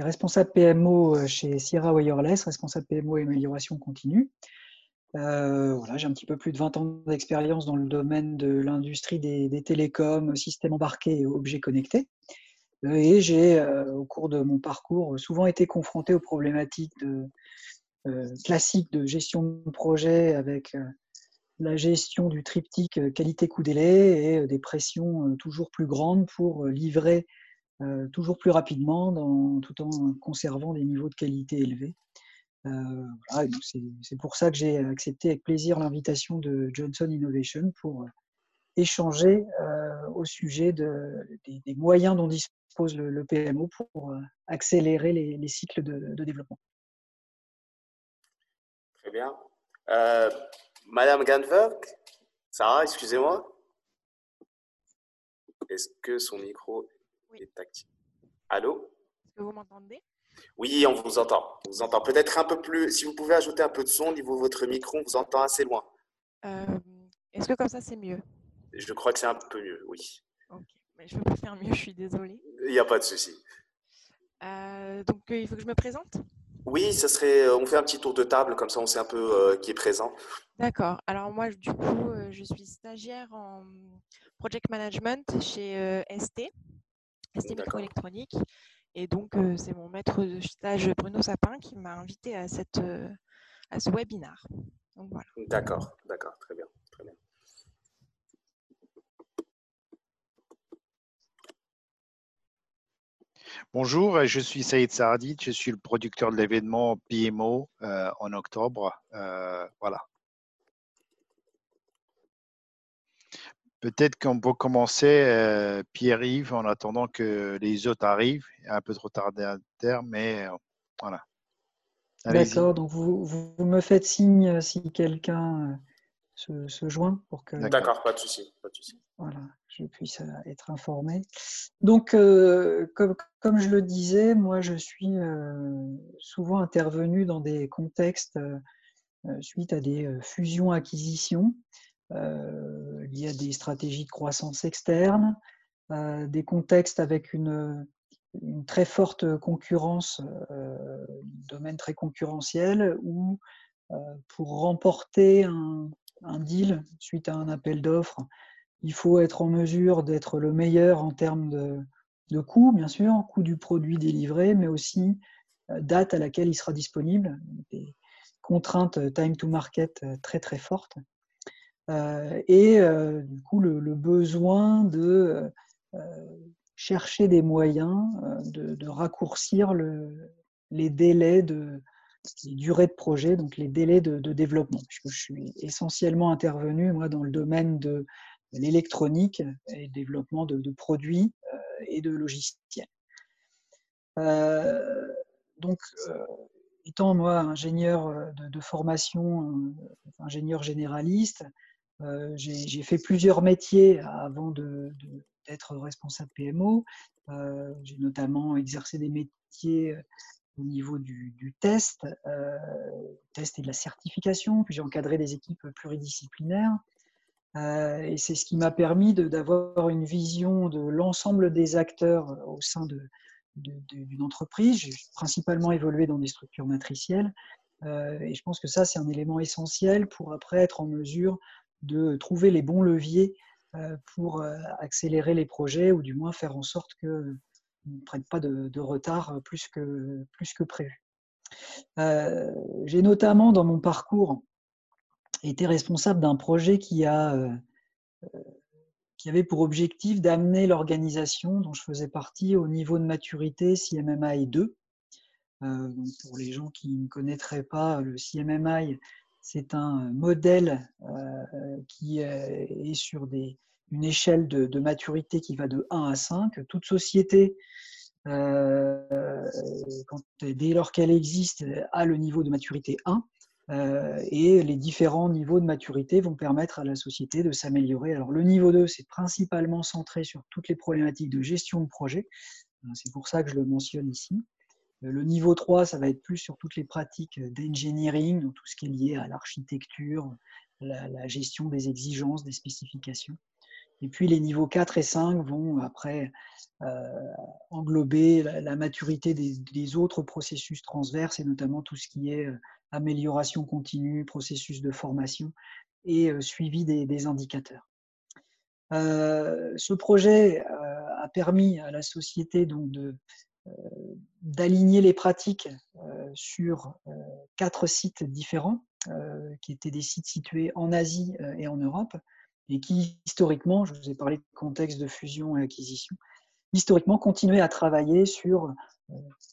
j'étais responsable PMO chez Sierra Wireless, responsable PMO et amélioration continue. voilà, j'ai un petit peu plus de 20 ans d'expérience dans le domaine de l'industrie des, télécoms, systèmes embarqués et objets connectés. Et j'ai, au cours de mon parcours, souvent été confronté aux problématiques classiques de gestion de projet avec la gestion du triptyque euh, qualité-coût-délai et euh, des pressions euh, toujours plus grandes pour livrer toujours plus rapidement tout en conservant des niveaux de qualité élevés. c'est pour ça que j'ai accepté avec plaisir l'invitation de Johnson Innovation pour échanger au sujet des, moyens dont dispose le, PMO pour accélérer les, cycles de, développement. Très bien. Madame Ganverk Sarah, excusez-moi. Est-ce que son micro actif Allô? Est-ce que vous m'entendez? Oui, on vous entend. On vous entend. Peut-être un peu plus. Si vous pouvez ajouter un peu de son au niveau de votre micro, on vous entend assez loin. Euh, est-ce que comme ça, c'est mieux? Je crois que c'est un peu mieux, oui. Ok, mais je ne peux pas faire mieux, je suis désolée. Il n'y a pas de souci. Euh, donc, euh, il faut que je me présente? Oui, ça serait. On fait un petit tour de table, comme ça on sait un peu qui est présent. D'accord. Alors moi, du coup, je suis stagiaire en project management chez ST, ST Microélectronique. Et donc, c'est mon maître de stage Bruno Sapin qui m'a invité à, cette, à ce webinar. voilà. D'accord, d'accord, très bien, très bien. Bonjour, je suis Saïd Saadid, je suis le producteur de l'événement PMO euh, en octobre. Euh, voilà. Peut-être qu'on peut commencer, euh, Pierre-Yves, en attendant que les autres arrivent. Un peu trop tardé à terme, mais voilà. D'accord, donc vous, vous, me faites signe si quelqu'un se, se, joint pour que. D'accord, pas de souci. Pas de souci. Voilà je puisse euh, être informé. Donc, euh, comme, comme, je le disais, moi, je suis euh, souvent intervenu dans des contextes suite à des fusions-acquisitions liées à des stratégies de croissance externe, des contextes avec une, très forte concurrence, un domaine très concurrentiel, où pour remporter un, deal suite à un appel d'offres, il faut être en mesure d'être le meilleur en termes de, coût, bien sûr, coût du produit délivré, mais aussi euh, date à laquelle il sera disponible, des contraintes euh, time to market euh, très très fortes. Et du coup, le, besoin de chercher des moyens de, raccourcir le, les délais de les durées de projet, donc les délais de, développement. Puisque je suis essentiellement intervenu moi dans le domaine de l'électronique et le développement de, produits euh, et de logiciels. Euh, donc, euh, étant moi ingénieur de, formation, ingénieur généraliste, j'ai fait plusieurs métiers avant d'être responsable PMO. j'ai notamment exercé des métiers au niveau du, test, test et de la certification, puis j'ai encadré des équipes pluridisciplinaires. Euh, et c'est ce qui m'a permis d'avoir une vision de l'ensemble des acteurs euh, au sein d'une entreprise. J'ai principalement évolué dans des structures matricielles. Euh, et je pense que ça, c'est un élément essentiel pour après être en mesure de trouver les bons leviers pour accélérer les projets ou du moins faire en sorte qu'ils ne prennent pas de, retard plus que, plus que prévu. J'ai notamment dans mon parcours était responsable d'un projet qui, a, euh, euh, qui avait pour objectif d'amener l'organisation dont je faisais partie au niveau de maturité CMMI 2. Euh, pour les gens qui ne connaîtraient pas, le CMMI, c'est un modèle qui est sur une échelle de, maturité qui va de 1 à 5. Toute société, dès lors qu'elle existe, a le niveau de maturité 1. Euh, et les différents niveaux de maturité vont permettre à la société de s'améliorer. Alors le niveau 2, c'est principalement centré sur toutes les problématiques de gestion de projet. Euh, c'est pour ça que je le mentionne ici. Euh, le niveau 3, ça va être plus sur toutes les pratiques d'engineering, donc tout ce qui est lié à l'architecture, la, gestion des exigences, des spécifications. Et puis les niveaux 4 et 5 vont après englober la, maturité des, autres processus transverses et notamment tout ce qui est amélioration continue, processus de formation et suivi des, indicateurs. ce projet a permis à la société donc de d'aligner les pratiques sur quatre sites différents, qui étaient des sites situés en Asie et en Europe, et qui historiquement, je vous ai parlé de contexte de fusion et acquisition, historiquement continuaient à travailler sur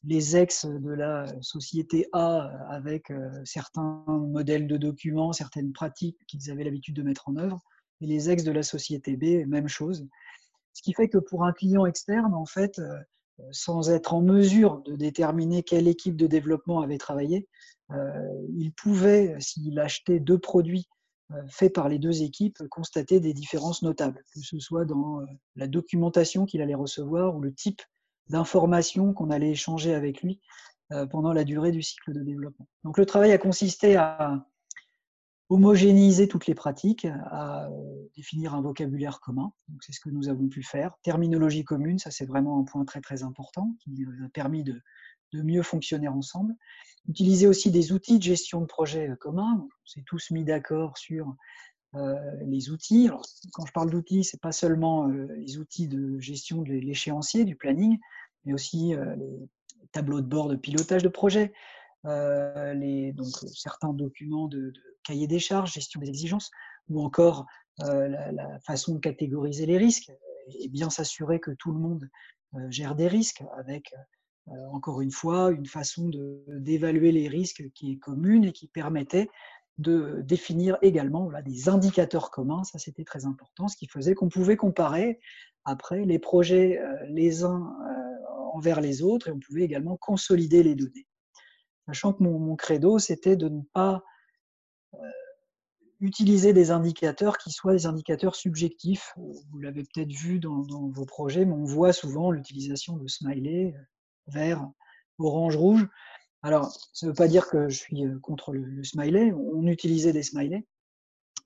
les ex de la société A avec certains modèles de documents, certaines pratiques qu'ils avaient l'habitude de mettre en œuvre, et les ex de la société B, même chose. Ce qui fait que pour un client externe, en fait, sans être en mesure de déterminer quelle équipe de développement avait travaillé, euh, il pouvait, s'il achetait deux produits euh, faits par les deux équipes, constater des différences notables, que ce soit dans euh, la documentation qu'il allait recevoir ou le type d'informations qu'on allait échanger avec lui pendant la durée du cycle de développement. Donc le travail a consisté à homogénéiser toutes les pratiques, à euh, définir un vocabulaire commun. Donc c'est ce que nous avons pu faire. Terminologie commune, ça c'est vraiment un point très très important qui nous a permis de, mieux fonctionner ensemble. Utiliser aussi des outils de gestion de projet communs. On s'est tous mis d'accord sur euh, les outils. Alors, quand je parle d'outils, c'est pas seulement euh, les outils de gestion de l'échéancier, du planning, mais aussi euh, les tableaux de bord de pilotage de projet, euh, les, donc, certains documents de, de cahier des charges, gestion des exigences, ou encore euh, la, façon de catégoriser les risques et bien s'assurer que tout le monde euh, gère des risques avec, encore une fois, une façon d'évaluer les risques qui est commune et qui permettait de définir également des indicateurs communs, ça c'était très important, ce qui faisait qu'on pouvait comparer après les projets les uns envers les autres et on pouvait également consolider les données. Sachant que mon, credo, c'était de ne pas euh, utiliser des indicateurs qui soient des indicateurs subjectifs. Vous l'avez peut-être vu dans, vos projets, mais on voit souvent l'utilisation de smiley, euh, vert, orange, rouge. Alors, ça ne veut pas dire que je suis euh, contre le smiley, on utilisait des smileys,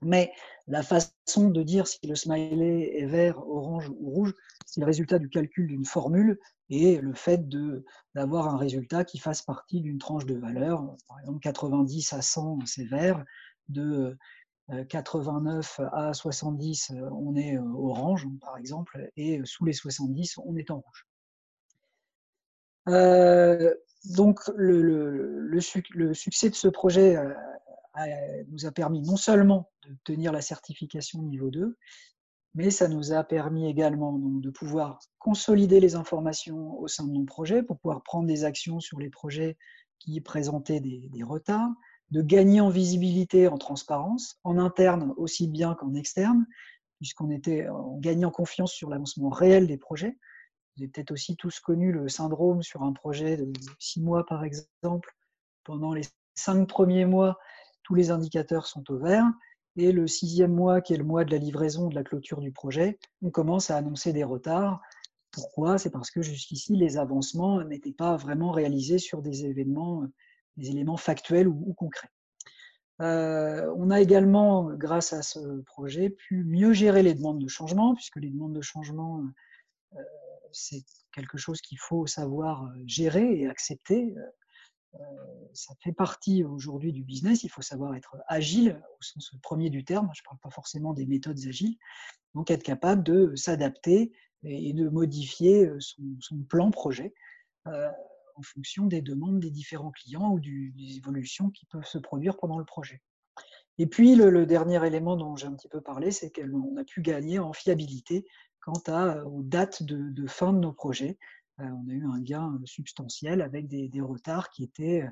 mais la façon de dire si le smiley est vert, orange ou rouge, c'est le résultat du calcul d'une formule et le fait d'avoir un résultat qui fasse partie d'une tranche de valeur. Par exemple, 90 à 100, c'est vert. De 89 euh, à 70, on est euh, orange, par exemple, et sous les 70, on est en rouge. Euh, donc, le, le, succès de ce projet nous a permis non seulement d'obtenir la certification niveau 2, mais ça nous a permis également de pouvoir consolider les informations au sein de nos projets pour pouvoir prendre des actions sur les projets qui présentaient des, retards, de gagner en visibilité, en transparence, en interne aussi bien qu'en externe, puisqu'on était en gagnant confiance sur l'avancement réel des projets. Vous avez peut-être aussi tous connu le syndrome sur un projet de six mois, par exemple. Pendant les cinq premiers mois, tous les indicateurs sont au vert. Et le sixième mois, qui est le mois de la livraison, de la clôture du projet, on commence à annoncer des retards. Pourquoi? C'est parce que jusqu'ici, les avancements n'étaient pas vraiment réalisés sur des événements, des éléments factuels ou, concrets. Euh, on a également, grâce à ce projet, pu mieux gérer les demandes de changement, puisque les demandes de changement, euh, c'est quelque chose qu'il faut savoir gérer et accepter. Euh, ça fait partie aujourd'hui du business. Il faut savoir être agile au sens premier du terme. Je ne parle pas forcément des méthodes agiles. Donc être capable de s'adapter et de modifier euh, son, plan projet euh, en fonction des demandes des différents clients ou des évolutions qui peuvent se produire pendant le projet. Et puis le, dernier élément dont j'ai un petit peu parlé, c'est qu'on a pu gagner en fiabilité quant à, aux dates de fin de nos projets. Euh, on a eu un gain euh, substantiel avec des, retards qui étaient euh,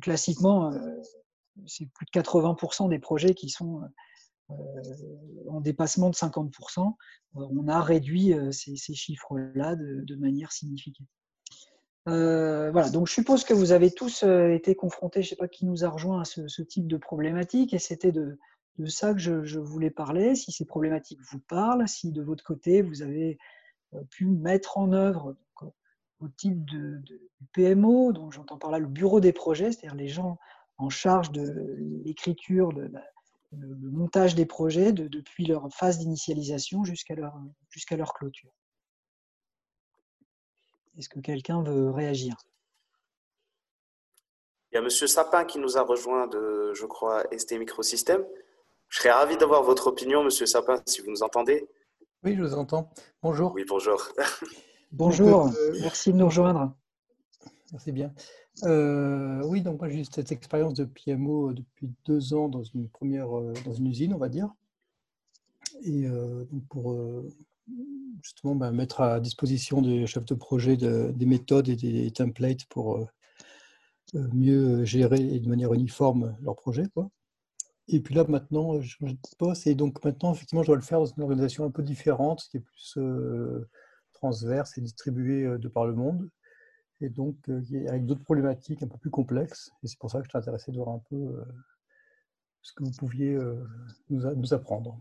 classiquement, c'est plus de 80% des projets qui sont en dépassement de 50%. on a réduit ces, chiffres-là de, manière significative. Voilà, donc je suppose que vous avez tous été confrontés, je ne sais pas qui nous a rejoint à ce, type de problématique, et c'était de, ça que je, voulais parler. Si ces problématiques vous parlent, si de votre côté vous avez pu mettre en œuvre au type de, PMO, donc j'entends par là le bureau des projets, c'est-à-dire les gens en charge de l'écriture, de, le, montage des projets depuis leur phase d'initialisation jusqu'à leur, jusqu'à leur clôture. Est-ce que quelqu'un veut réagir? Il y a Monsieur Sapin qui nous a rejoint de, je crois, ST Microsystem. Je serais ravi d'avoir votre opinion, Monsieur Sapin, si vous nous entendez. Oui, je vous entends. Bonjour. Oui, bonjour. bonjour, euh, merci de nous rejoindre. Merci bien. Euh, oui, donc moi j'ai eu cette expérience de PMO depuis deux ans dans une première dans une usine, on va dire. Et donc pour justement bah, mettre à disposition des chefs de projet des méthodes et des templates pour euh, euh, mieux gérer et de manière uniforme leur projet. Quoi. Et puis là, maintenant, je change de poste. Et donc maintenant, effectivement, je dois le faire dans une organisation un peu différente, qui est plus euh, transverse et distribuée de par le monde. Et donc, avec d'autres problématiques un peu plus complexes. Et c'est pour ça que je intéressé de voir un peu ce que vous pouviez nous apprendre.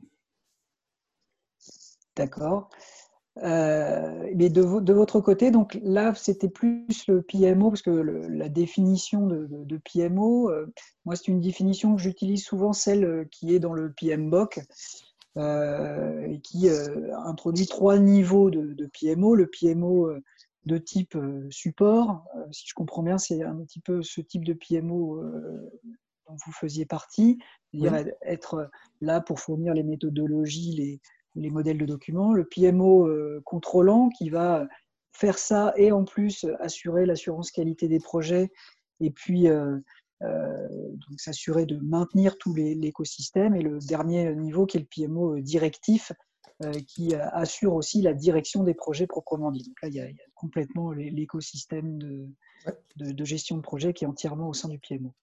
D'accord. Euh, mais de, votre côté, donc là, c'était plus le PMO, parce que la définition de, PMO, euh, moi, c'est une définition que j'utilise souvent, celle euh, qui est dans le PMBOK, et qui introduit trois niveaux de, PMO. Le PMO de type support, si je comprends bien, c'est un petit peu ce type de PMO dont vous faisiez partie, c'est-à-dire être là pour fournir les méthodologies, les les modèles de documents, le PMO euh, contrôlant qui va faire ça et en plus assurer l'assurance qualité des projets et puis euh, euh, s'assurer de maintenir tout l'écosystème. Et le dernier niveau qui est le PMO directif qui assure aussi la direction des projets proprement dit. Donc là, il y a, complètement l'écosystème de, de, gestion de projet qui est entièrement au sein du PMO.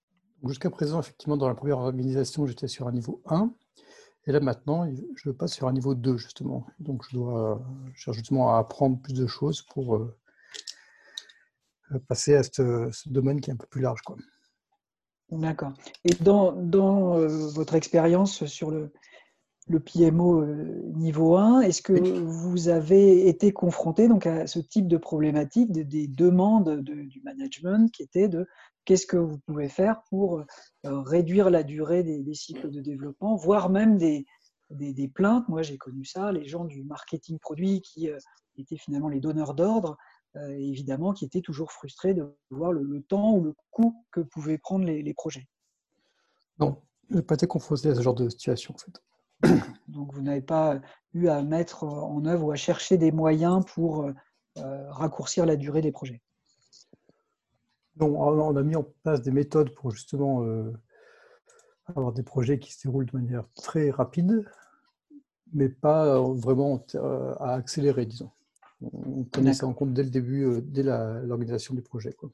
Jusqu'à présent, effectivement, dans la première organisation, j'étais sur un niveau 1. Et là maintenant, je passe sur un niveau 2 justement. Donc je dois chercher justement à apprendre plus de choses pour euh, passer à ce, domaine qui est un peu plus large. D'accord. Et dans, dans euh, votre expérience sur le, le PMO euh, niveau 1, est-ce que vous avez été confronté donc, à ce type de problématique, des demandes du management qui étaient de qu'est-ce que vous pouvez faire pour euh, réduire la durée des, cycles de développement, voire même des, des, plaintes? Moi, j'ai connu ça, les gens du marketing produit qui euh, étaient finalement les donneurs d'ordre, évidemment, qui étaient toujours frustrés de voir le, temps ou le coût que pouvaient prendre les, les projets. Non, je n'ai pas été confronté à ce genre de situation, en fait. Donc vous n'avez pas eu à mettre en œuvre ou à chercher des moyens pour euh, raccourcir la durée des projets. Non, on a mis en place des méthodes pour justement euh, avoir des projets qui se déroulent de manière très rapide, mais pas vraiment euh, à accélérer, disons. On prenait ça en compte dès le début, dès l'organisation du projet. Quoi.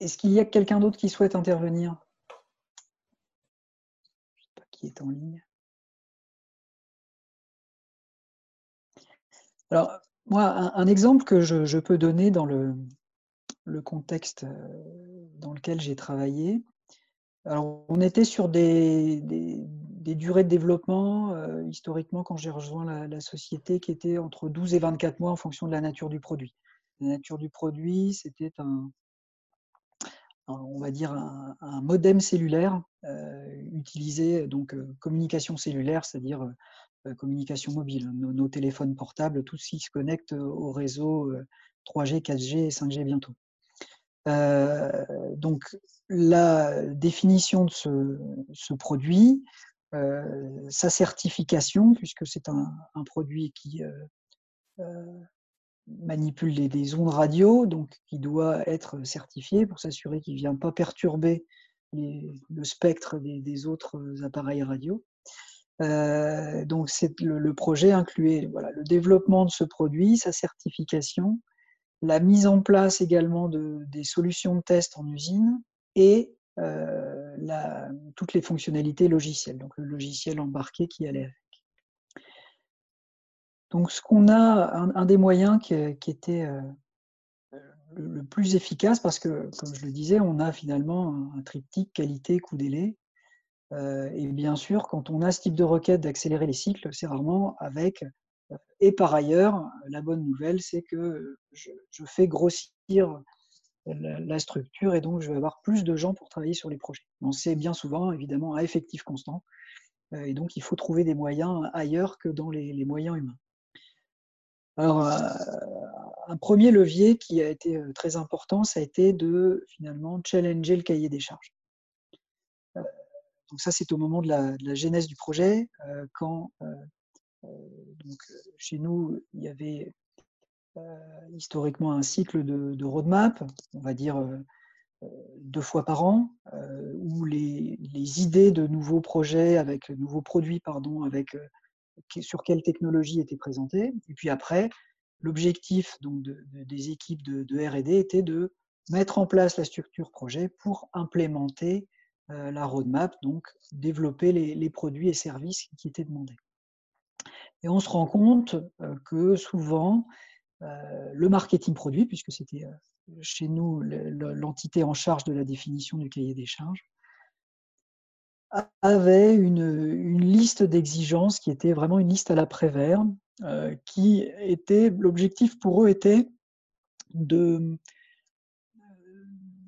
Est-ce qu'il y a quelqu'un d'autre qui souhaite intervenir? Je ne sais pas qui est en ligne. Alors, moi, un, exemple que je, peux donner dans le, contexte euh, dans lequel j'ai travaillé. Alors, on était sur des, durées de développement, euh, historiquement, quand j'ai rejoint la, la, société, qui étaient entre 12 et 24 mois en fonction de la nature du produit. La nature du produit, c'était un, on va dire, un, modem cellulaire euh, utilisé, donc euh, communication cellulaire, c'est-à-dire euh, communication mobile, nos, téléphones portables, tout ce qui se connecte au réseau 3G, 4G et 5G bientôt. donc la définition de ce, produit, sa certification, puisque c'est un, produit qui manipule les, ondes radio, donc qui doit être certifié pour s'assurer qu'il ne vient pas perturber le spectre des, autres appareils radio. Euh, donc le, le, projet incluait voilà, le développement de ce produit, sa certification, la mise en place également de, des solutions de test en usine et euh, toutes les fonctionnalités logicielles, donc le logiciel embarqué qui allait donc, ce qu'on a, un, des moyens qui, était euh, le, plus efficace, parce que, comme je le disais, on a finalement un, triptyque qualité, coût, délai. Euh, et bien sûr, quand on a ce type de requête d'accélérer les cycles, c'est rarement avec. Euh, et par ailleurs, la bonne nouvelle, c'est que je, fais grossir la, structure et donc je vais avoir plus de gens pour travailler sur les projets. On sait bien souvent, évidemment, à effectif constant, et donc il faut trouver des moyens ailleurs que dans les, moyens humains. Alors, un premier levier qui a été très important, ça a été de finalement challenger le cahier des charges. Donc ça, c'est au moment de la, genèse du projet, quand chez nous, il y avait historiquement un cycle de, roadmap, on va dire deux fois par an, où les, idées de nouveaux projets, avec nouveaux produits, pardon, avec sur quelle technologie étaient présentées. Et puis après, l'objectif des équipes de, R&D était de mettre en place la structure projet pour implémenter la roadmap, donc développer les, produits et services qui étaient demandés. Et on se rend compte que souvent, le marketing produit, puisque c'était chez nous l'entité en charge de la définition du cahier des charges, avait une, liste d'exigences qui était vraiment une liste à l'après-vert, qui était l'objectif pour eux était de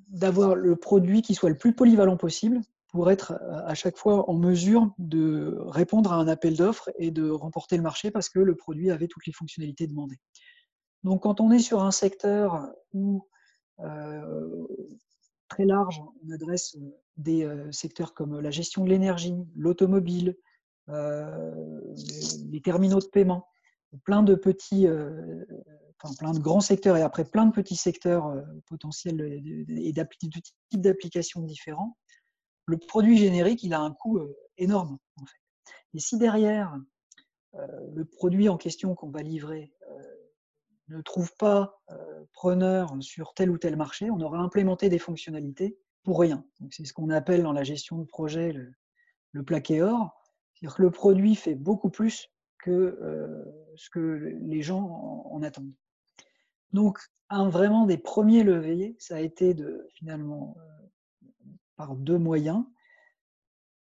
d'avoir le produit qui soit le plus polyvalent possible pour être à chaque fois en mesure de répondre à un appel d'offres et de remporter le marché parce que le produit avait toutes les fonctionnalités demandées. Donc quand on est sur un secteur où euh, très large, on adresse des secteurs comme la gestion de l'énergie, l'automobile, les terminaux de paiement, plein de petits, enfin, plein de grands secteurs et après plein de petits secteurs potentiels et de types d'applications différents, le produit générique, il a un coût énorme. Et si derrière, le produit en question qu'on va livrer ne trouve pas preneur sur tel ou tel marché, on aura implémenté des fonctionnalités pour rien. C'est ce qu'on appelle dans la gestion de projet le, le plaqué or. C'est-à-dire que le produit fait beaucoup plus que ce que les gens en, attendent. Donc, un vraiment des premiers leviers, ça a été de finalement par deux moyens,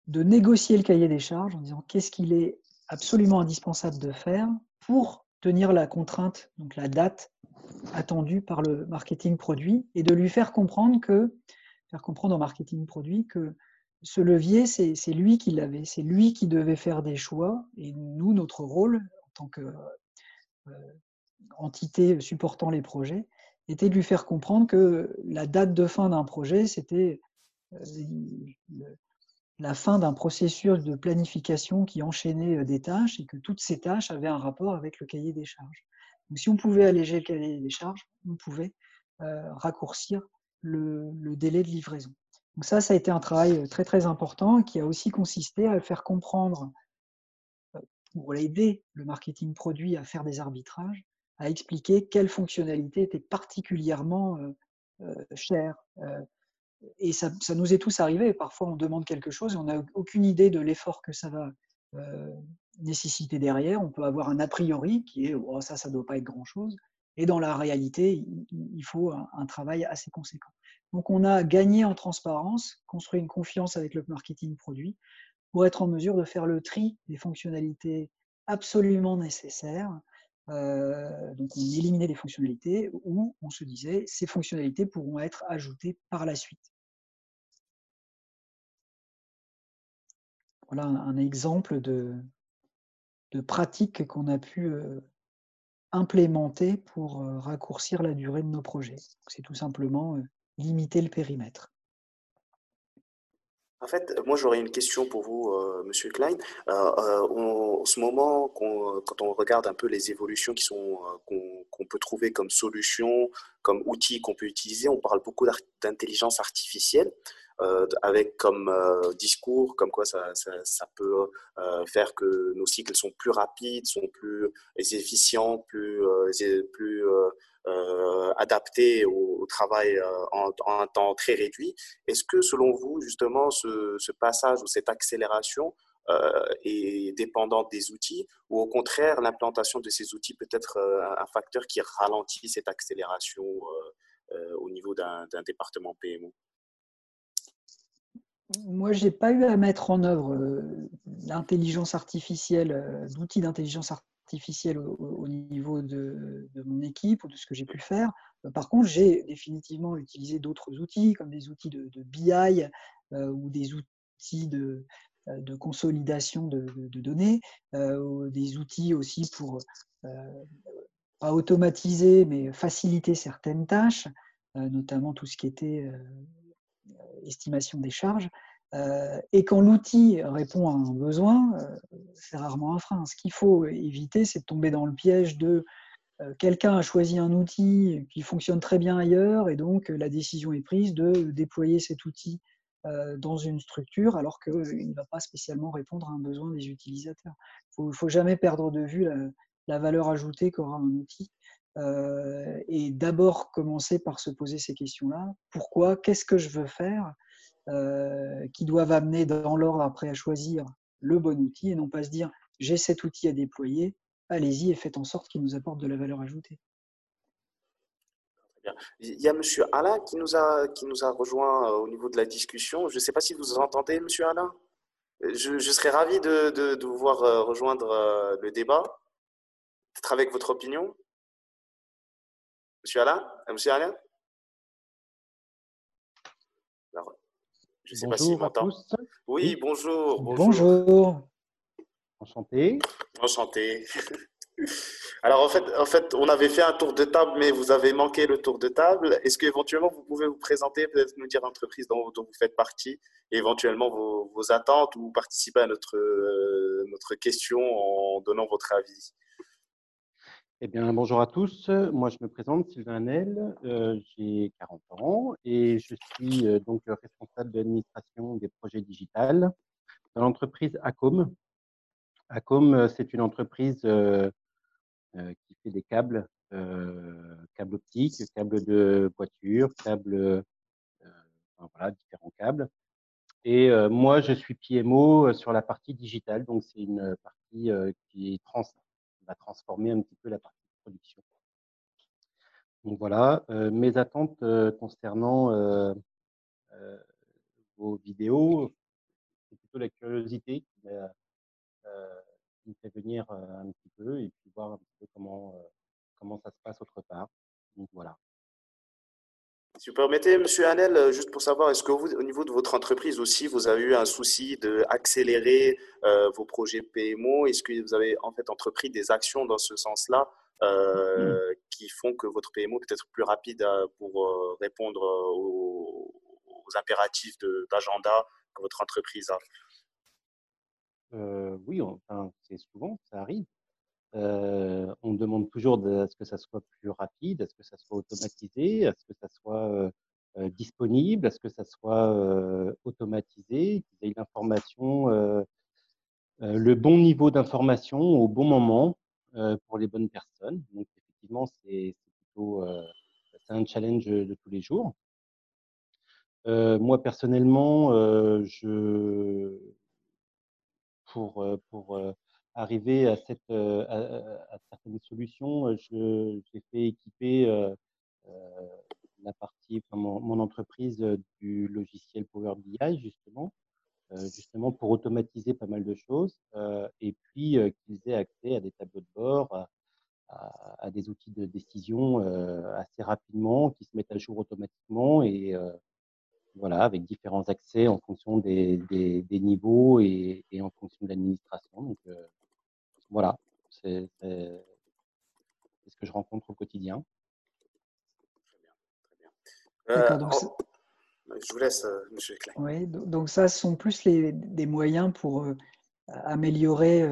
de négocier le cahier des charges en disant qu'est-ce qu'il est absolument indispensable de faire pour tenir la contrainte, donc la date attendue par le marketing produit, et de lui faire comprendre que, faire comprendre au marketing produit que ce levier, c'est lui qui l'avait, c'est lui qui devait faire des choix, et nous, notre rôle en tant qu'entité euh, supportant les projets, était de lui faire comprendre que la date de fin d'un projet, c'était la fin d'un processus de planification qui enchaînait euh, des tâches et que toutes ces tâches avaient un rapport avec le cahier des charges. Donc, si on pouvait alléger le cahier des charges, on pouvait euh, raccourcir le, délai de livraison. Donc ça, ça a été un travail euh, très très important qui a aussi consisté à faire comprendre, pour aider le marketing produit à faire des arbitrages, à expliquer quelles fonctionnalités étaient particulièrement chères, et ça, nous est tous arrivé. Parfois, on demande quelque chose et on n'a aucune idée de l'effort que ça va euh, nécessiter derrière. On peut avoir un a priori qui est oh, ça, ça ne doit pas être grand-chose. Et dans la réalité, il, faut un, travail assez conséquent. Donc, on a gagné en transparence, construit une confiance avec le marketing produit pour être en mesure de faire le tri des fonctionnalités absolument nécessaires euh, donc on éliminait les fonctionnalités ou on se disait ces fonctionnalités pourront être ajoutées par la suite. Voilà un, exemple de, pratique qu'on a pu euh, implémenter pour euh, raccourcir la durée de nos projets. C'est tout simplement limiter le périmètre. En fait, moi j'aurais une question pour vous, euh, Monsieur Klein. Euh, euh, en ce moment, quand on regarde un peu les évolutions qui sont qu'on peut trouver comme solutions, comme outils qu'on peut utiliser, on parle beaucoup d'intelligence artificielle. Avec comme discours, comme quoi ça, peut faire que nos cycles sont plus rapides, sont plus efficients, plus, plus euh, adapté au, travail euh, en, un temps très réduit. Est-ce que selon vous, justement, ce, passage ou cette accélération euh, est dépendante des outils ou au contraire, l'implantation de ces outils peut être un facteur qui ralentit cette accélération au niveau d'un département PMO moi, je n'ai pas eu à mettre en œuvre l'intelligence artificielle, d'outils d'intelligence artificielle au, niveau de, mon équipe ou de ce que j'ai pu faire. Euh, par contre, j'ai définitivement utilisé d'autres outils, comme des outils de, BI euh, ou des outils de, de consolidation de, données, des outils aussi pour pas automatiser, mais faciliter certaines tâches, notamment tout ce qui était estimation des charges. et quand l'outil répond à un besoin, c'est rarement un frein. Ce qu'il faut éviter, c'est de tomber dans le piège de quelqu'un a choisi un outil qui fonctionne très bien ailleurs et donc la décision est prise de déployer cet outil dans une structure alors qu'il ne va pas spécialement répondre à un besoin des utilisateurs. Il ne faut, jamais perdre de vue la, valeur ajoutée qu'aura un outil et d'abord commencer par se poser ces questions-là. Pourquoi? Qu'est-ce que je veux faire? Qui doivent amener dans l'ordre après à choisir le bon outil et non pas se dire j'ai cet outil à déployer, allez-y et faites en sorte qu'il nous apporte de la valeur ajoutée. Il y a M. Alain qui nous a, qui nous a rejoint euh, au niveau de la discussion. Je ne sais pas si vous entendez, M. Alain. Je, serais ravi de, de, vous voir euh, rejoindre euh, le débat, peut-être avec votre opinion. Monsieur Alain? Monsieur Alain? Je ne sais pas s'il m'entend. Oui, bonjour, bonjour. Bonjour. Enchanté. Enchanté. Alors en fait, en fait, on avait fait un tour de table, mais vous avez manqué le tour de table. Est-ce qu'éventuellement vous pouvez vous présenter, peut-être nous dire l'entreprise dont, vous faites partie, et éventuellement vos, attentes ou participer à notre, euh, notre question en donnant votre avis? Eh bien, bonjour à tous. Moi, je me présente, Sylvain Nel. Euh, j'ai 40 ans et je suis euh, donc responsable de l'administration des projets digitales dans l'entreprise ACOM. ACOM, c'est une entreprise euh, qui fait des câbles, euh, câbles optiques, câbles de voiture, câbles, euh, voilà, différents câbles. Et moi, je suis PMO sur la partie digitale, donc c'est une partie qui va transformer un petit peu la partie de production. Donc voilà, mes attentes concernant vos vidéos, c'est plutôt la curiosité qui me fait venir un petit peu et puis voir un petit peu comment, comment ça se passe autre part. Donc voilà. Si vous permettez, Monsieur Hanel, juste pour savoir, est-ce que vous, au niveau de votre entreprise aussi, vous avez eu un souci d'accélérer euh, vos projets PMO Est-ce que vous avez en fait entrepris des actions dans ce sens-là euh, mmh. qui font que votre PMO peut être plus rapide pour répondre aux, aux impératifs d'agenda que votre entreprise a? Euh, oui, enfin, c'est souvent, ça arrive. Euh, on demande toujours à ce que ça soit plus rapide, à ce que ça soit automatisé, à ce que ça soit euh, disponible, à ce que ça soit automatisé, qu'ils aient l'information, le bon niveau d'information au bon moment pour les bonnes personnes. Donc effectivement, c'est un challenge de tous les jours. moi personnellement, je pour, pour arriver à, cette, à, certaines solutions, j'ai fait équiper la partie, mon, entreprise du logiciel Power BI, justement, justement pour automatiser pas mal de choses, et puis qu'ils aient accès à des tableaux de bord, à, à, des outils de décision assez rapidement, qui se mettent à jour automatiquement et voilà, avec différents accès en fonction des, des, niveaux et, et, en fonction de l'administration. Donc euh, voilà, c'est ce que je rencontre au quotidien. Très bien, très bien. Euh, je vous laisse, euh, Monsieur Klein. Oui, donc ça ce sont plus les, des moyens pour améliorer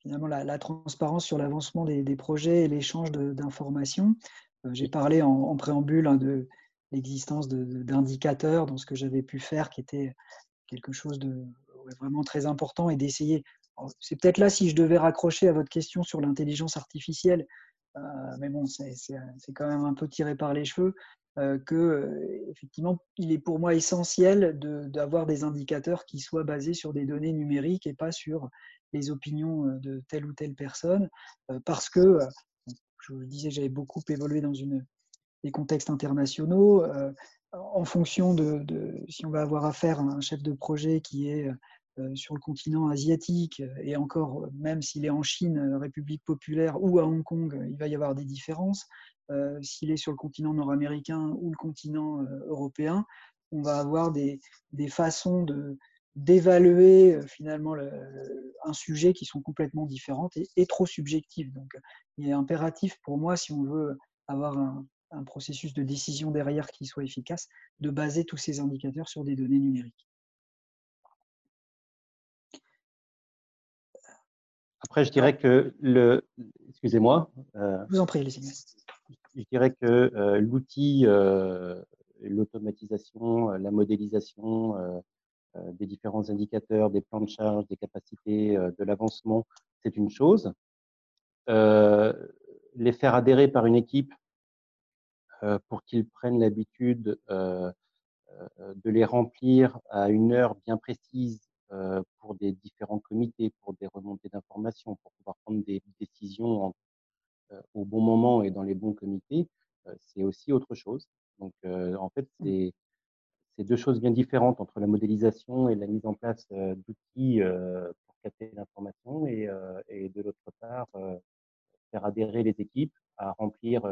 finalement la, la, transparence sur l'avancement des, des, projets et l'échange d'informations. J'ai parlé en, en préambule hein, de l'existence d'indicateurs dans ce que j'avais pu faire qui était quelque chose de vraiment très important et d'essayer. C'est peut-être là si je devais raccrocher à votre question sur l'intelligence artificielle, euh, mais bon, c'est quand même un peu tiré par les cheveux, euh, que euh, effectivement, il est pour moi essentiel d'avoir des indicateurs qui soient basés sur des données numériques et pas sur les opinions de telle ou telle personne, parce que je vous le disais, j'avais beaucoup évolué dans une les contextes internationaux, euh, en fonction de, si on va avoir affaire à un chef de projet qui est euh, sur le continent asiatique, et encore, même s'il est en Chine, République populaire, ou à Hong Kong, il va y avoir des différences. Euh, s'il est sur le continent nord-américain ou le continent européen, on va avoir des, façons de, d'évaluer finalement un sujet qui sont complètement différentes et, trop subjectives. Donc, il est impératif pour moi, si on veut avoir un processus de décision derrière qui soit efficace, de baser tous ces indicateurs sur des données numériques. Après, je dirais que le. Excusez-moi. Euh, vous en prie, les Je dirais que euh, l'outil, euh, l'automatisation, la modélisation des différents indicateurs, des plans de charge, des capacités, de l'avancement, c'est une chose. les faire adhérer par une équipe pour qu'ils prennent l'habitude de les remplir à une heure bien précise pour des différents comités, pour des remontées d'informations, pour pouvoir prendre des décisions euh, au bon moment et dans les bons comités, euh, c'est aussi autre chose. Donc, en fait, mmh. c'est deux choses bien différentes entre la modélisation et la mise en place d'outils pour capter l'information et, et, de l'autre part, faire adhérer les équipes à remplir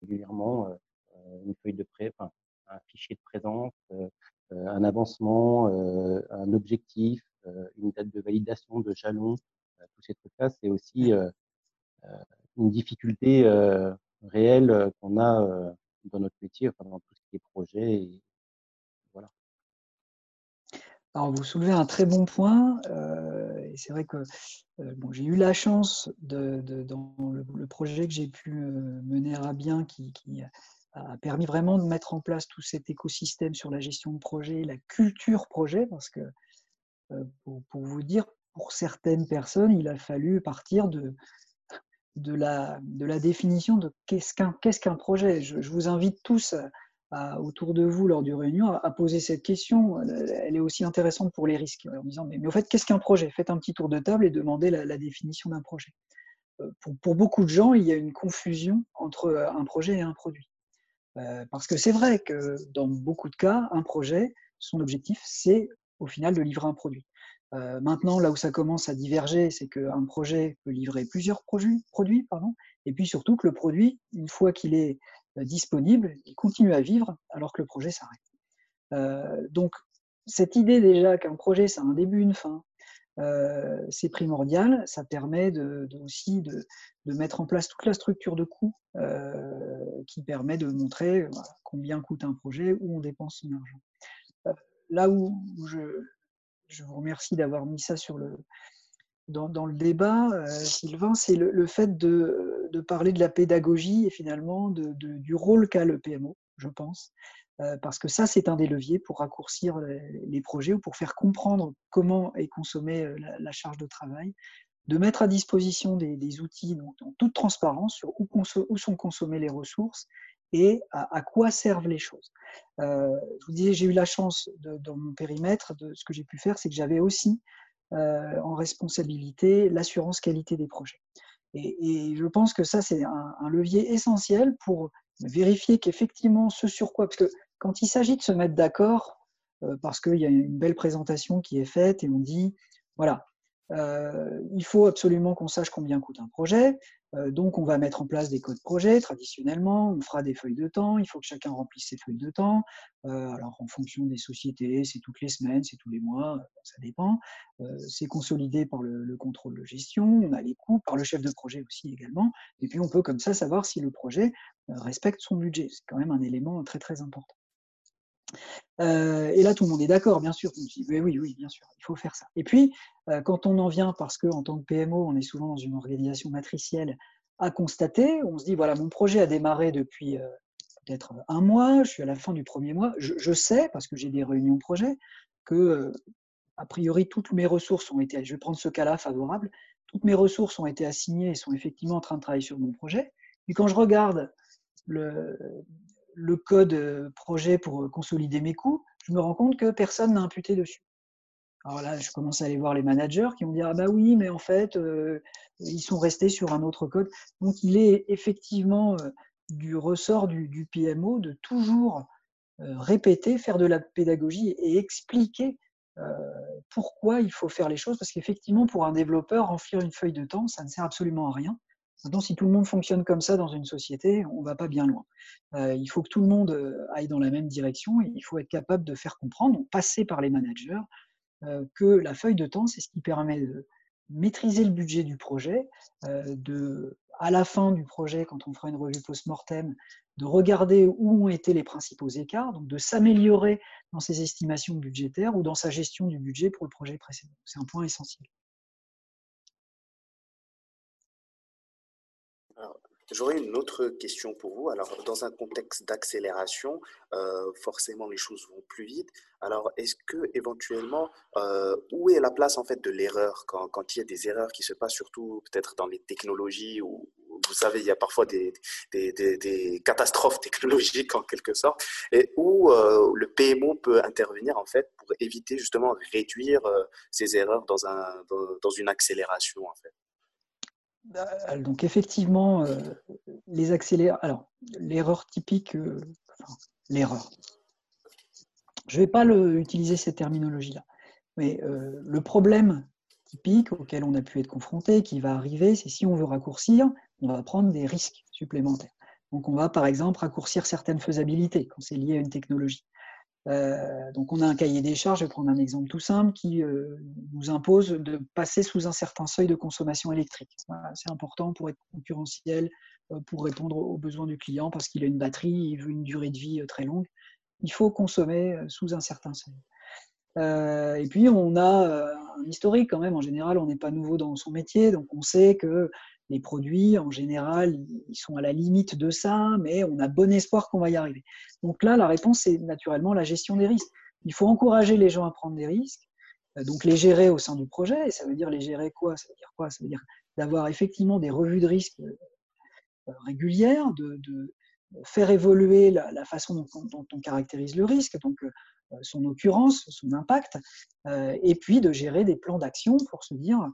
régulièrement une feuille de pré, enfin, un fichier de présence, euh, un avancement, euh, un objectif, euh, une date de validation de jalon, tous ces trucs-là, c'est aussi une difficulté réelle qu'on a dans notre métier, enfin, dans tout ce qui est projet. Et voilà. Alors, vous soulevez un très bon point. et c'est vrai que bon, j'ai eu la chance, de, dans le, projet que j'ai pu mener à bien, qui, qui, a permis vraiment de mettre en place tout cet écosystème sur la gestion de projet, la culture projet, parce que euh, pour, vous dire, pour certaines personnes, il a fallu partir de, de, la, de la définition de qu'est-ce qu'un projet. Je, vous invite tous autour de vous lors du réunion à, poser cette question. Elle est aussi intéressante pour les risques, en disant mais, mais au fait, qu'est-ce qu'un projet? Faites un petit tour de table et demandez la, la définition d'un projet. Euh, pour, pour, beaucoup de gens, il y a une confusion entre un projet et un produit. Euh, parce que c'est vrai que dans beaucoup de cas, un projet, son objectif, c'est au final de livrer un produit. Euh, maintenant, là où ça commence à diverger, c'est qu'un projet peut livrer plusieurs produits, produits, pardon, et puis surtout que le produit, une fois qu'il est euh, disponible, il continue à vivre alors que le projet s'arrête. donc, cette idée déjà qu'un projet, c'est un début, une fin, c'est primordial. Ça permet de, aussi de, mettre en place toute la structure de coûts qui permet de montrer combien coûte un projet, où on dépense son argent. Là où je, vous remercie d'avoir mis ça sur le, dans, le débat, Sylvain, c'est le, fait de, parler de la pédagogie et finalement du rôle qu'a le PMO, je pense. Euh, parce que ça, c'est un des leviers pour raccourcir les projets ou pour faire comprendre comment est consommée euh, la charge de travail, de mettre à disposition des, outils en toute transparence sur où, sont consommées les ressources et à, quoi servent les choses. Euh, je vous disais, j'ai eu la chance dans mon périmètre de ce que j'ai pu faire, c'est que j'avais aussi en responsabilité l'assurance qualité des projets. Et, je pense que ça, c'est un, levier essentiel pour vérifier qu'effectivement ce sur quoi, parce que quand il s'agit de se mettre d'accord, euh, parce qu'il y a une belle présentation qui est faite et on dit, voilà, euh, il faut absolument qu'on sache combien coûte un projet, donc on va mettre en place des codes projet traditionnellement, on fera des feuilles de temps, il faut que chacun remplisse ses feuilles de temps, alors en fonction des sociétés, c'est toutes les semaines, c'est tous les mois, ça dépend, c'est consolidé par le, le, contrôle de gestion, on a les coûts par le chef de projet aussi également, et puis on peut comme ça savoir si le projet respecte son budget, c'est quand même un élément très très important. Euh, et là, tout le monde est d'accord, bien sûr. oui, oui, bien sûr, il faut faire ça. Et puis, euh, quand on en vient, parce qu'en tant que PMO, on est souvent dans une organisation matricielle, à constater, on se dit, voilà, mon projet a démarré depuis euh, peut-être un mois, je suis à la fin du premier mois, je, sais, parce que j'ai des réunions projet, que, a priori, toutes mes ressources ont été, je vais prendre ce cas-là favorable, toutes mes ressources ont été assignées et sont effectivement en train de travailler sur mon projet. Et quand je regarde le, le code euh, projet pour euh, consolider mes coûts, je me rends compte que personne n'a imputé dessus. Alors là, je commence à aller voir les managers qui vont dire Ah bah oui, mais en fait, euh, ils sont restés sur un autre code. Donc il est effectivement du ressort du, PMO de toujours répéter, faire de la pédagogie et expliquer pourquoi il faut faire les choses. Parce qu'effectivement, pour un développeur, remplir une feuille de temps, ça ne sert absolument à rien. Maintenant, si tout le monde fonctionne comme ça dans une société, on ne va pas bien loin. Euh, il faut que tout le monde euh, aille dans la même direction et il faut être capable de faire comprendre, passer par les managers, que la feuille de temps, c'est ce qui permet de maîtriser le budget du projet, de, à la fin du projet, quand on fera une revue post-mortem, de regarder où ont été les principaux écarts, donc de s'améliorer dans ses estimations budgétaires ou dans sa gestion du budget pour le projet précédent. C'est un point essentiel. J'aurais une autre question pour vous. Alors, dans un contexte d'accélération, euh, forcément les choses vont plus vite. Alors, est-ce que éventuellement, euh, où est la place en fait de l'erreur quand, il y a des erreurs qui se passent, surtout peut-être dans les technologies où, vous savez, il y a parfois des, catastrophes technologiques en quelque sorte, et où euh, le PMO peut intervenir en fait pour éviter justement réduire ces erreurs dans, un, dans une accélération en fait? Bah, donc effectivement, euh, les accélérateurs. Alors, l'erreur typique, euh, l'erreur. Je ne vais pas utiliser cette terminologie-là. Mais euh, le problème typique auquel on a pu être confronté, qui va arriver, c'est si on veut raccourcir, on va prendre des risques supplémentaires. Donc on va par exemple raccourcir certaines faisabilités quand c'est lié à une technologie. Euh, donc on a un cahier des charges, je vais prendre un exemple tout simple, qui euh, nous impose de passer sous un certain seuil de consommation électrique. c'est important pour être concurrentiel, euh, pour répondre aux besoins du client, parce qu'il a une batterie, il veut une durée de vie très longue. Il faut consommer sous un certain seuil. et puis on a un historique quand même, en général on n'est pas nouveau dans son métier, donc on sait que les produits, en général, ils sont à la limite de ça, mais on a bon espoir qu'on va y arriver. Donc là, la réponse, c'est naturellement la gestion des risques. Il faut encourager les gens à prendre des risques, euh, donc les gérer au sein du projet. Et ça veut dire les gérer quoi? Ça veut dire quoi? Ça veut dire d'avoir effectivement des revues de risques euh, régulières, de, faire évoluer la, façon dont, on caractérise le risque, donc euh, son occurrence, son impact, et puis de gérer des plans d'action pour se dire euh,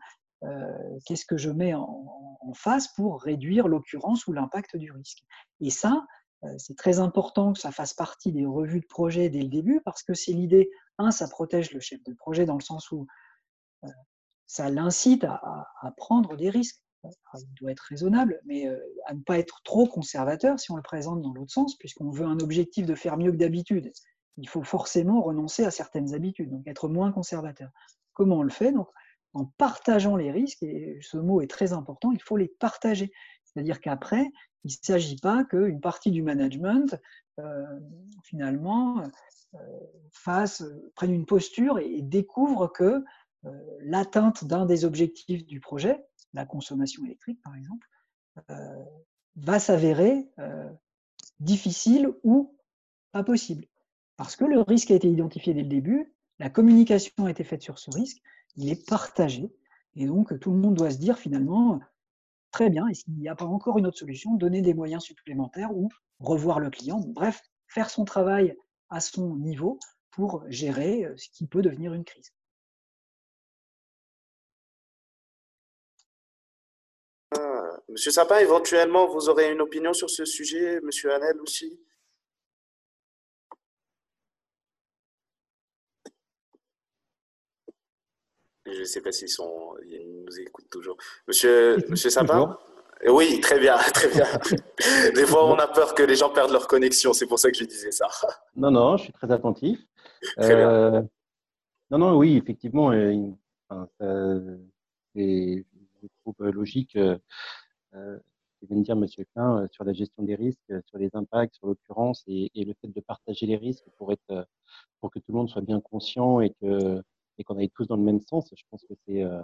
qu'est-ce que je mets en, face pour réduire l'occurrence ou l'impact du risque. Et ça, euh, c'est très important que ça fasse partie des revues de projet dès le début parce que c'est l'idée, un, ça protège le chef de projet dans le sens où euh, ça l'incite à, prendre des risques. il doit être raisonnable, mais à ne pas être trop conservateur si on le présente dans l'autre sens, puisqu'on veut un objectif de faire mieux que d'habitude. Il faut forcément renoncer à certaines habitudes, donc être moins conservateur. Comment on le fait en partageant les risques, et ce mot est très important, il faut les partager. C'est-à-dire qu'après, il ne s'agit pas qu'une partie du management, euh, finalement, euh, prenne une posture et, découvre que euh, l'atteinte d'un des objectifs du projet, la consommation électrique par exemple, va s'avérer difficile ou pas possible. Parce que le risque a été identifié dès le début, la communication a été faite sur ce risque, il est partagé. Et donc, tout le monde doit se dire finalement, très bien, est-ce qu'il n'y a pas encore une autre solution Donner des moyens supplémentaires ou revoir le client. Bref, faire son travail à son niveau pour gérer euh, ce qui peut devenir une crise. Ah, Monsieur Sapin, éventuellement, vous aurez une opinion sur ce sujet, Monsieur Hanel aussi? Je ne sais pas s'ils sont, ils nous écoutent toujours. Monsieur, Monsieur Sapin Oui, très bien, très bien. Des fois, on a peur que les gens perdent leur connexion. C'est pour ça que je disais ça. Non, non, je suis très attentif. Très bien. Euh, non, non, oui, effectivement, euh, je trouve logique euh, euh, ce que vient de dire Monsieur Klein sur la gestion des risques, sur les impacts, sur l'occurrence, et, et, le fait de partager les risques pour être, pour que tout le monde soit bien conscient et que et qu'on aille tous dans le même sens, je pense que c'est. Euh,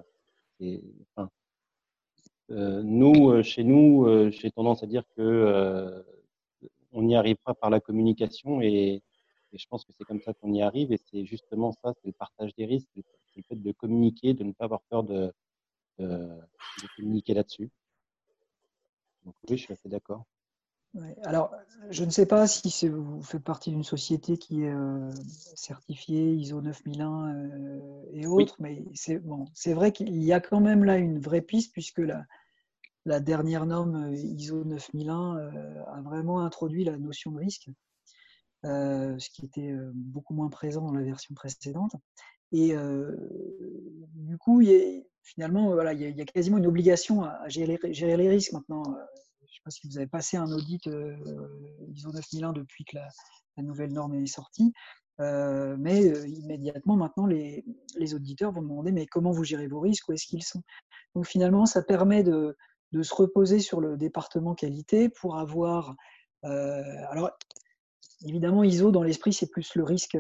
euh, nous, euh, chez nous, j'ai tendance à dire que on y arrivera par la communication et, je pense que c'est comme ça qu'on y arrive et c'est justement ça, c'est le partage des risques, c'est le fait de communiquer, de ne pas avoir peur de, de communiquer là-dessus. Donc oui, je suis assez d'accord. Alors, je ne sais pas si vous faites partie d'une société qui est euh, certifiée ISO 9001 euh, et autres, mais c'est bon, vrai qu'il y a quand même là une vraie piste puisque la, la dernière norme euh, ISO 9001 a vraiment introduit la notion de risque, ce qui était beaucoup moins présent dans la version précédente. Et du coup, il y a, finalement, voilà, il y, a, quasiment une obligation à gérer, gérer les risques maintenant sais pas si vous avez passé un audit euh, ISO 9001 depuis que la, nouvelle norme est sortie. mais immédiatement, maintenant, les, auditeurs vont demander mais comment vous gérez vos risques, où est-ce qu'ils sont? Donc finalement, ça permet de, se reposer sur le département qualité pour avoir... alors, évidemment, ISO, dans l'esprit, c'est plus le risque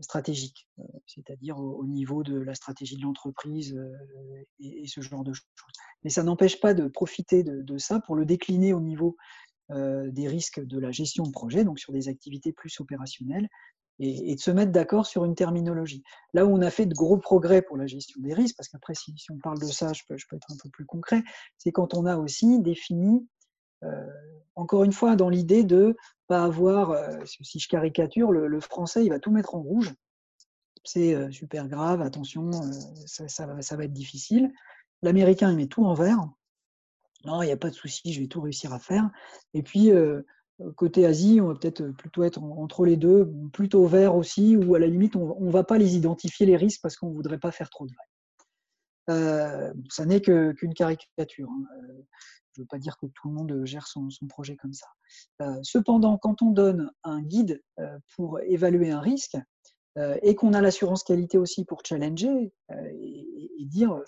stratégique, euh, c'est-à-dire au, niveau de la stratégie de l'entreprise euh, et, ce genre de choses. Mais ça n'empêche pas de profiter de, ça pour le décliner au niveau euh, des risques de la gestion de projet, donc sur des activités plus opérationnelles, et, de se mettre d'accord sur une terminologie. Là où on a fait de gros progrès pour la gestion des risques, parce qu'après, si, on parle de ça, je peux, être un peu plus concret, c'est quand on a aussi défini, encore une fois, dans l'idée de pas avoir, euh, si je caricature, le, français, il va tout mettre en rouge. C'est euh, super grave, attention, euh, ça, va, être difficile. L'américain, il met tout en vert. Non, il n'y a pas de souci, je vais tout réussir à faire. Et puis, côté Asie, on va peut-être plutôt être entre les deux, plutôt vert aussi, ou à la limite, on ne va pas les identifier les risques parce qu'on ne voudrait pas faire trop de vagues. ça n'est qu'une caricature. Hein. Je ne veux pas dire que tout le monde gère son, projet comme ça. Euh, cependant, quand on donne un guide euh, pour évaluer un risque euh, et qu'on a l'assurance qualité aussi pour challenger et, dire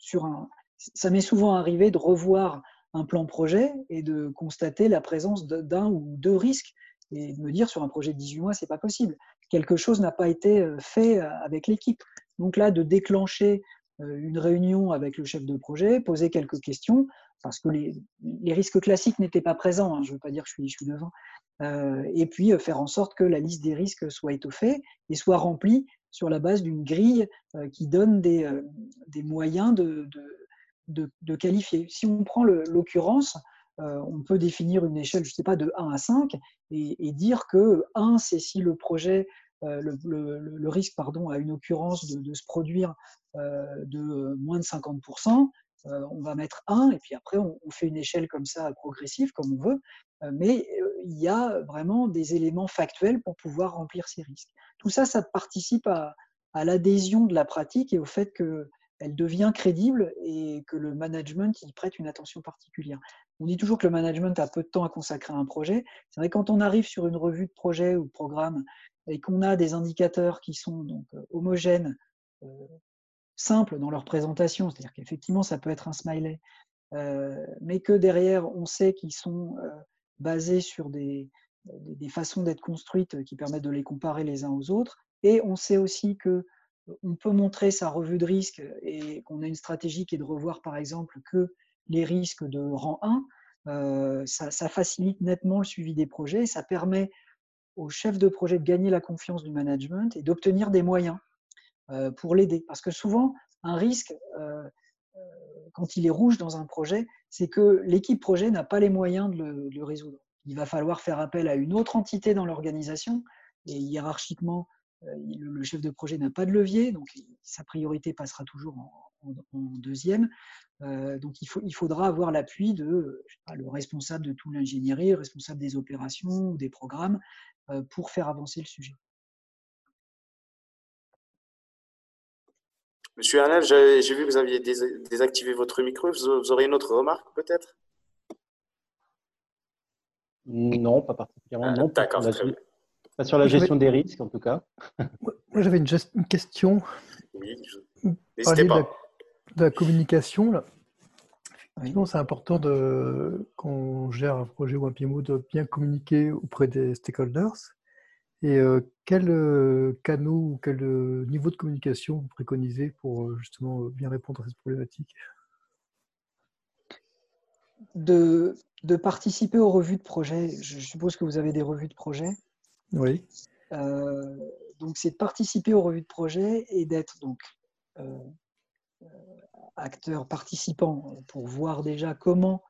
sur un, ça m'est souvent arrivé de revoir un plan projet et de constater la présence d'un ou deux risques et de me dire sur un projet de 18 mois, c'est pas possible. Quelque chose n'a pas été fait avec l'équipe. Donc là, de déclencher une réunion avec le chef de projet, poser quelques questions, parce que les, risques classiques n'étaient pas présents, hein, je ne veux pas dire que je suis, je suis devant, euh, et puis euh, faire en sorte que la liste des risques soit étoffée et soit remplie sur la base d'une grille euh, qui donne des, des moyens de, de, de, qualifier. Si on prend l'occurrence, on peut définir une échelle, je ne sais pas, de 1 à 5 et, dire que 1, c'est si le projet le, le, risque pardon, a une occurrence de, se produire de moins de 50%, euh, on va mettre 1 et puis après on, fait une échelle comme ça progressive comme on veut, euh, mais euh, il y a vraiment des éléments factuels pour pouvoir remplir ces risques. Tout ça, ça participe à, l'adhésion de la pratique et au fait qu'elle devient crédible et que le management y prête une attention particulière. On dit toujours que le management a peu de temps à consacrer à un projet. C'est vrai quand on arrive sur une revue de projet ou de programme et qu'on a des indicateurs qui sont donc homogènes, simples dans leur présentation, c'est-à-dire qu'effectivement, ça peut être un smiley, euh, mais que derrière, on sait qu'ils sont euh, basés sur des, des, façons d'être construites qui permettent de les comparer les uns aux autres, et on sait aussi que on peut montrer sa revue de risque et qu'on a une stratégie qui est de revoir, par exemple, que les risques de rang 1, euh, ça, facilite nettement le suivi des projets, ça permet au chef de projet de gagner la confiance du management et d'obtenir des moyens euh, pour l'aider. Parce que souvent, un risque, euh, euh, quand il est rouge dans un projet, c'est que l'équipe projet n'a pas les moyens de le, résoudre. Il va falloir faire appel à une autre entité dans l'organisation, et hiérarchiquement, le chef de projet n'a pas de levier, donc sa priorité passera toujours en, deuxième. donc il, faudra avoir l'appui de le responsable de toute l'ingénierie, le responsable des opérations ou des programmes pour faire avancer le sujet. Monsieur Arnel, j'ai vu que vous aviez désactivé votre micro. Vous auriez une autre remarque peut-être? Non, pas particulièrement. Ah, d'accord, Pas sur la gestion des risques en tout cas. Moi j'avais une, question. Oui, n'hésitez pas. De la, communication. Là. Effectivement, c'est important de, quand on gère un projet ou un PMO de bien communiquer auprès des stakeholders. Et euh, quel euh, canot ou quel euh, niveau de communication vous préconisez pour justement bien répondre à cette problématique? De, de, participer aux revues de projet. Je suppose que vous avez des revues de projet. Oui. donc, c'est de participer aux revues de projet et d'être donc acteur participant pour voir déjà comment euh,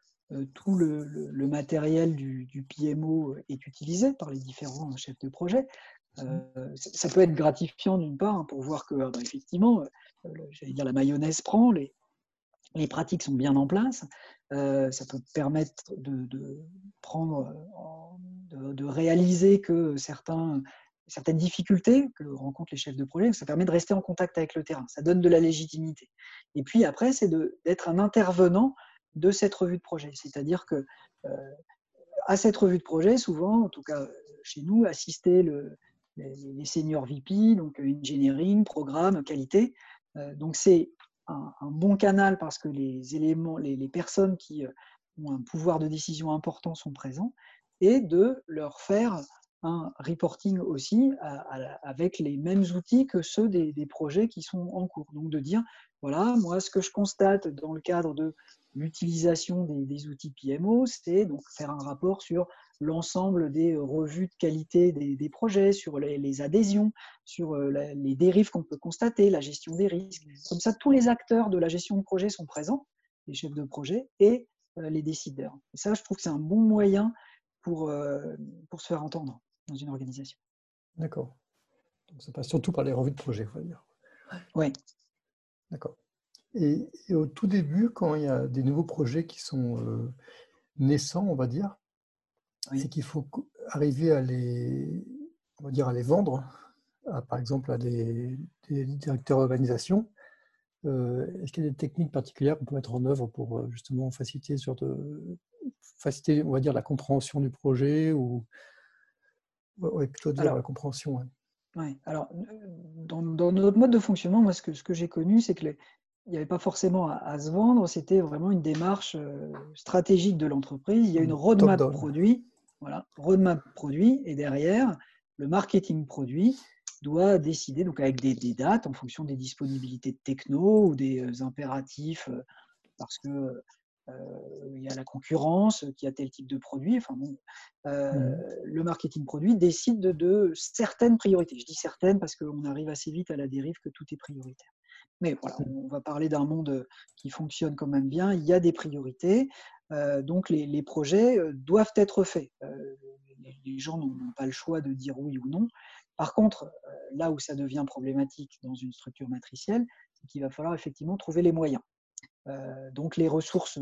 tout le, matériel du, PMO est utilisé par les différents chefs de projet. Euh, ça peut être gratifiant d'une part hein, pour voir que ah bah, effectivement, euh, j'allais dire la mayonnaise prend, les, les pratiques sont bien en place. ça peut permettre de, prendre, de, réaliser que certains, certaines difficultés que rencontrent les chefs de projet, ça permet de rester en contact avec le terrain. Ça donne de la légitimité. Et puis après, c'est d'être un intervenant de cette revue de projet. C'est-à-dire que euh, à cette revue de projet, souvent, en tout cas chez nous, assister le, les, seniors VP, donc engineering, programme, qualité. donc c'est un, bon canal parce que les éléments, les, personnes qui ont un pouvoir de décision important sont présents et de leur faire un reporting aussi avec les mêmes outils que ceux des, projets qui sont en cours. Donc de dire, voilà, moi ce que je constate dans le cadre de l'utilisation des, outils PMO, c'est donc faire un rapport sur l'ensemble des revues de qualité des, projets, sur les, adhésions, sur euh, les dérives qu'on peut constater, la gestion des risques. Comme ça, tous les acteurs de la gestion de projet sont présents, les chefs de projet et euh, les décideurs. Et ça, je trouve que c'est un bon moyen pour, euh, pour se faire entendre dans une organisation. D'accord. Donc ça passe surtout par les revues de projet, il faut dire. Oui. D'accord. Et, au tout début, quand il y a des nouveaux projets qui sont euh, naissants, on va dire, c'est qu'il faut arriver à les, on va dire, à les vendre, par exemple à des, directeurs d'organisation. Euh, est-ce qu'il y a des techniques particulières qu'on peut mettre en œuvre pour euh, justement faciliter, sur de, faciliter, on va dire, la compréhension du projet ou ouais, plutôt dire la compréhension. Oui. Alors, dans, notre mode de fonctionnement, moi, ce que, ce que j'ai connu, c'est que les, il n'y avait pas forcément à, se vendre, c'était vraiment une démarche euh, stratégique de l'entreprise. Il y a une mmh. roadmap produit, voilà, roadmap produit, et derrière, le marketing produit doit décider, donc avec des, dates en fonction des disponibilités de techno ou des euh, impératifs, euh, parce que il y a la concurrence qui a tel type de produit. Enfin bon, mmh. Le marketing produit décide de, de, certaines priorités. Je dis certaines parce qu'on arrive assez vite à la dérive que tout est prioritaire. Mais voilà, mmh. on va parler d'un monde qui fonctionne quand même bien. Il y a des priorités. donc les, projets doivent être faits. les, gens n'ont pas le choix de dire oui ou non. Par contre, là où ça devient problématique dans une structure matricielle, c'est qu'il va falloir effectivement trouver les moyens. donc les ressources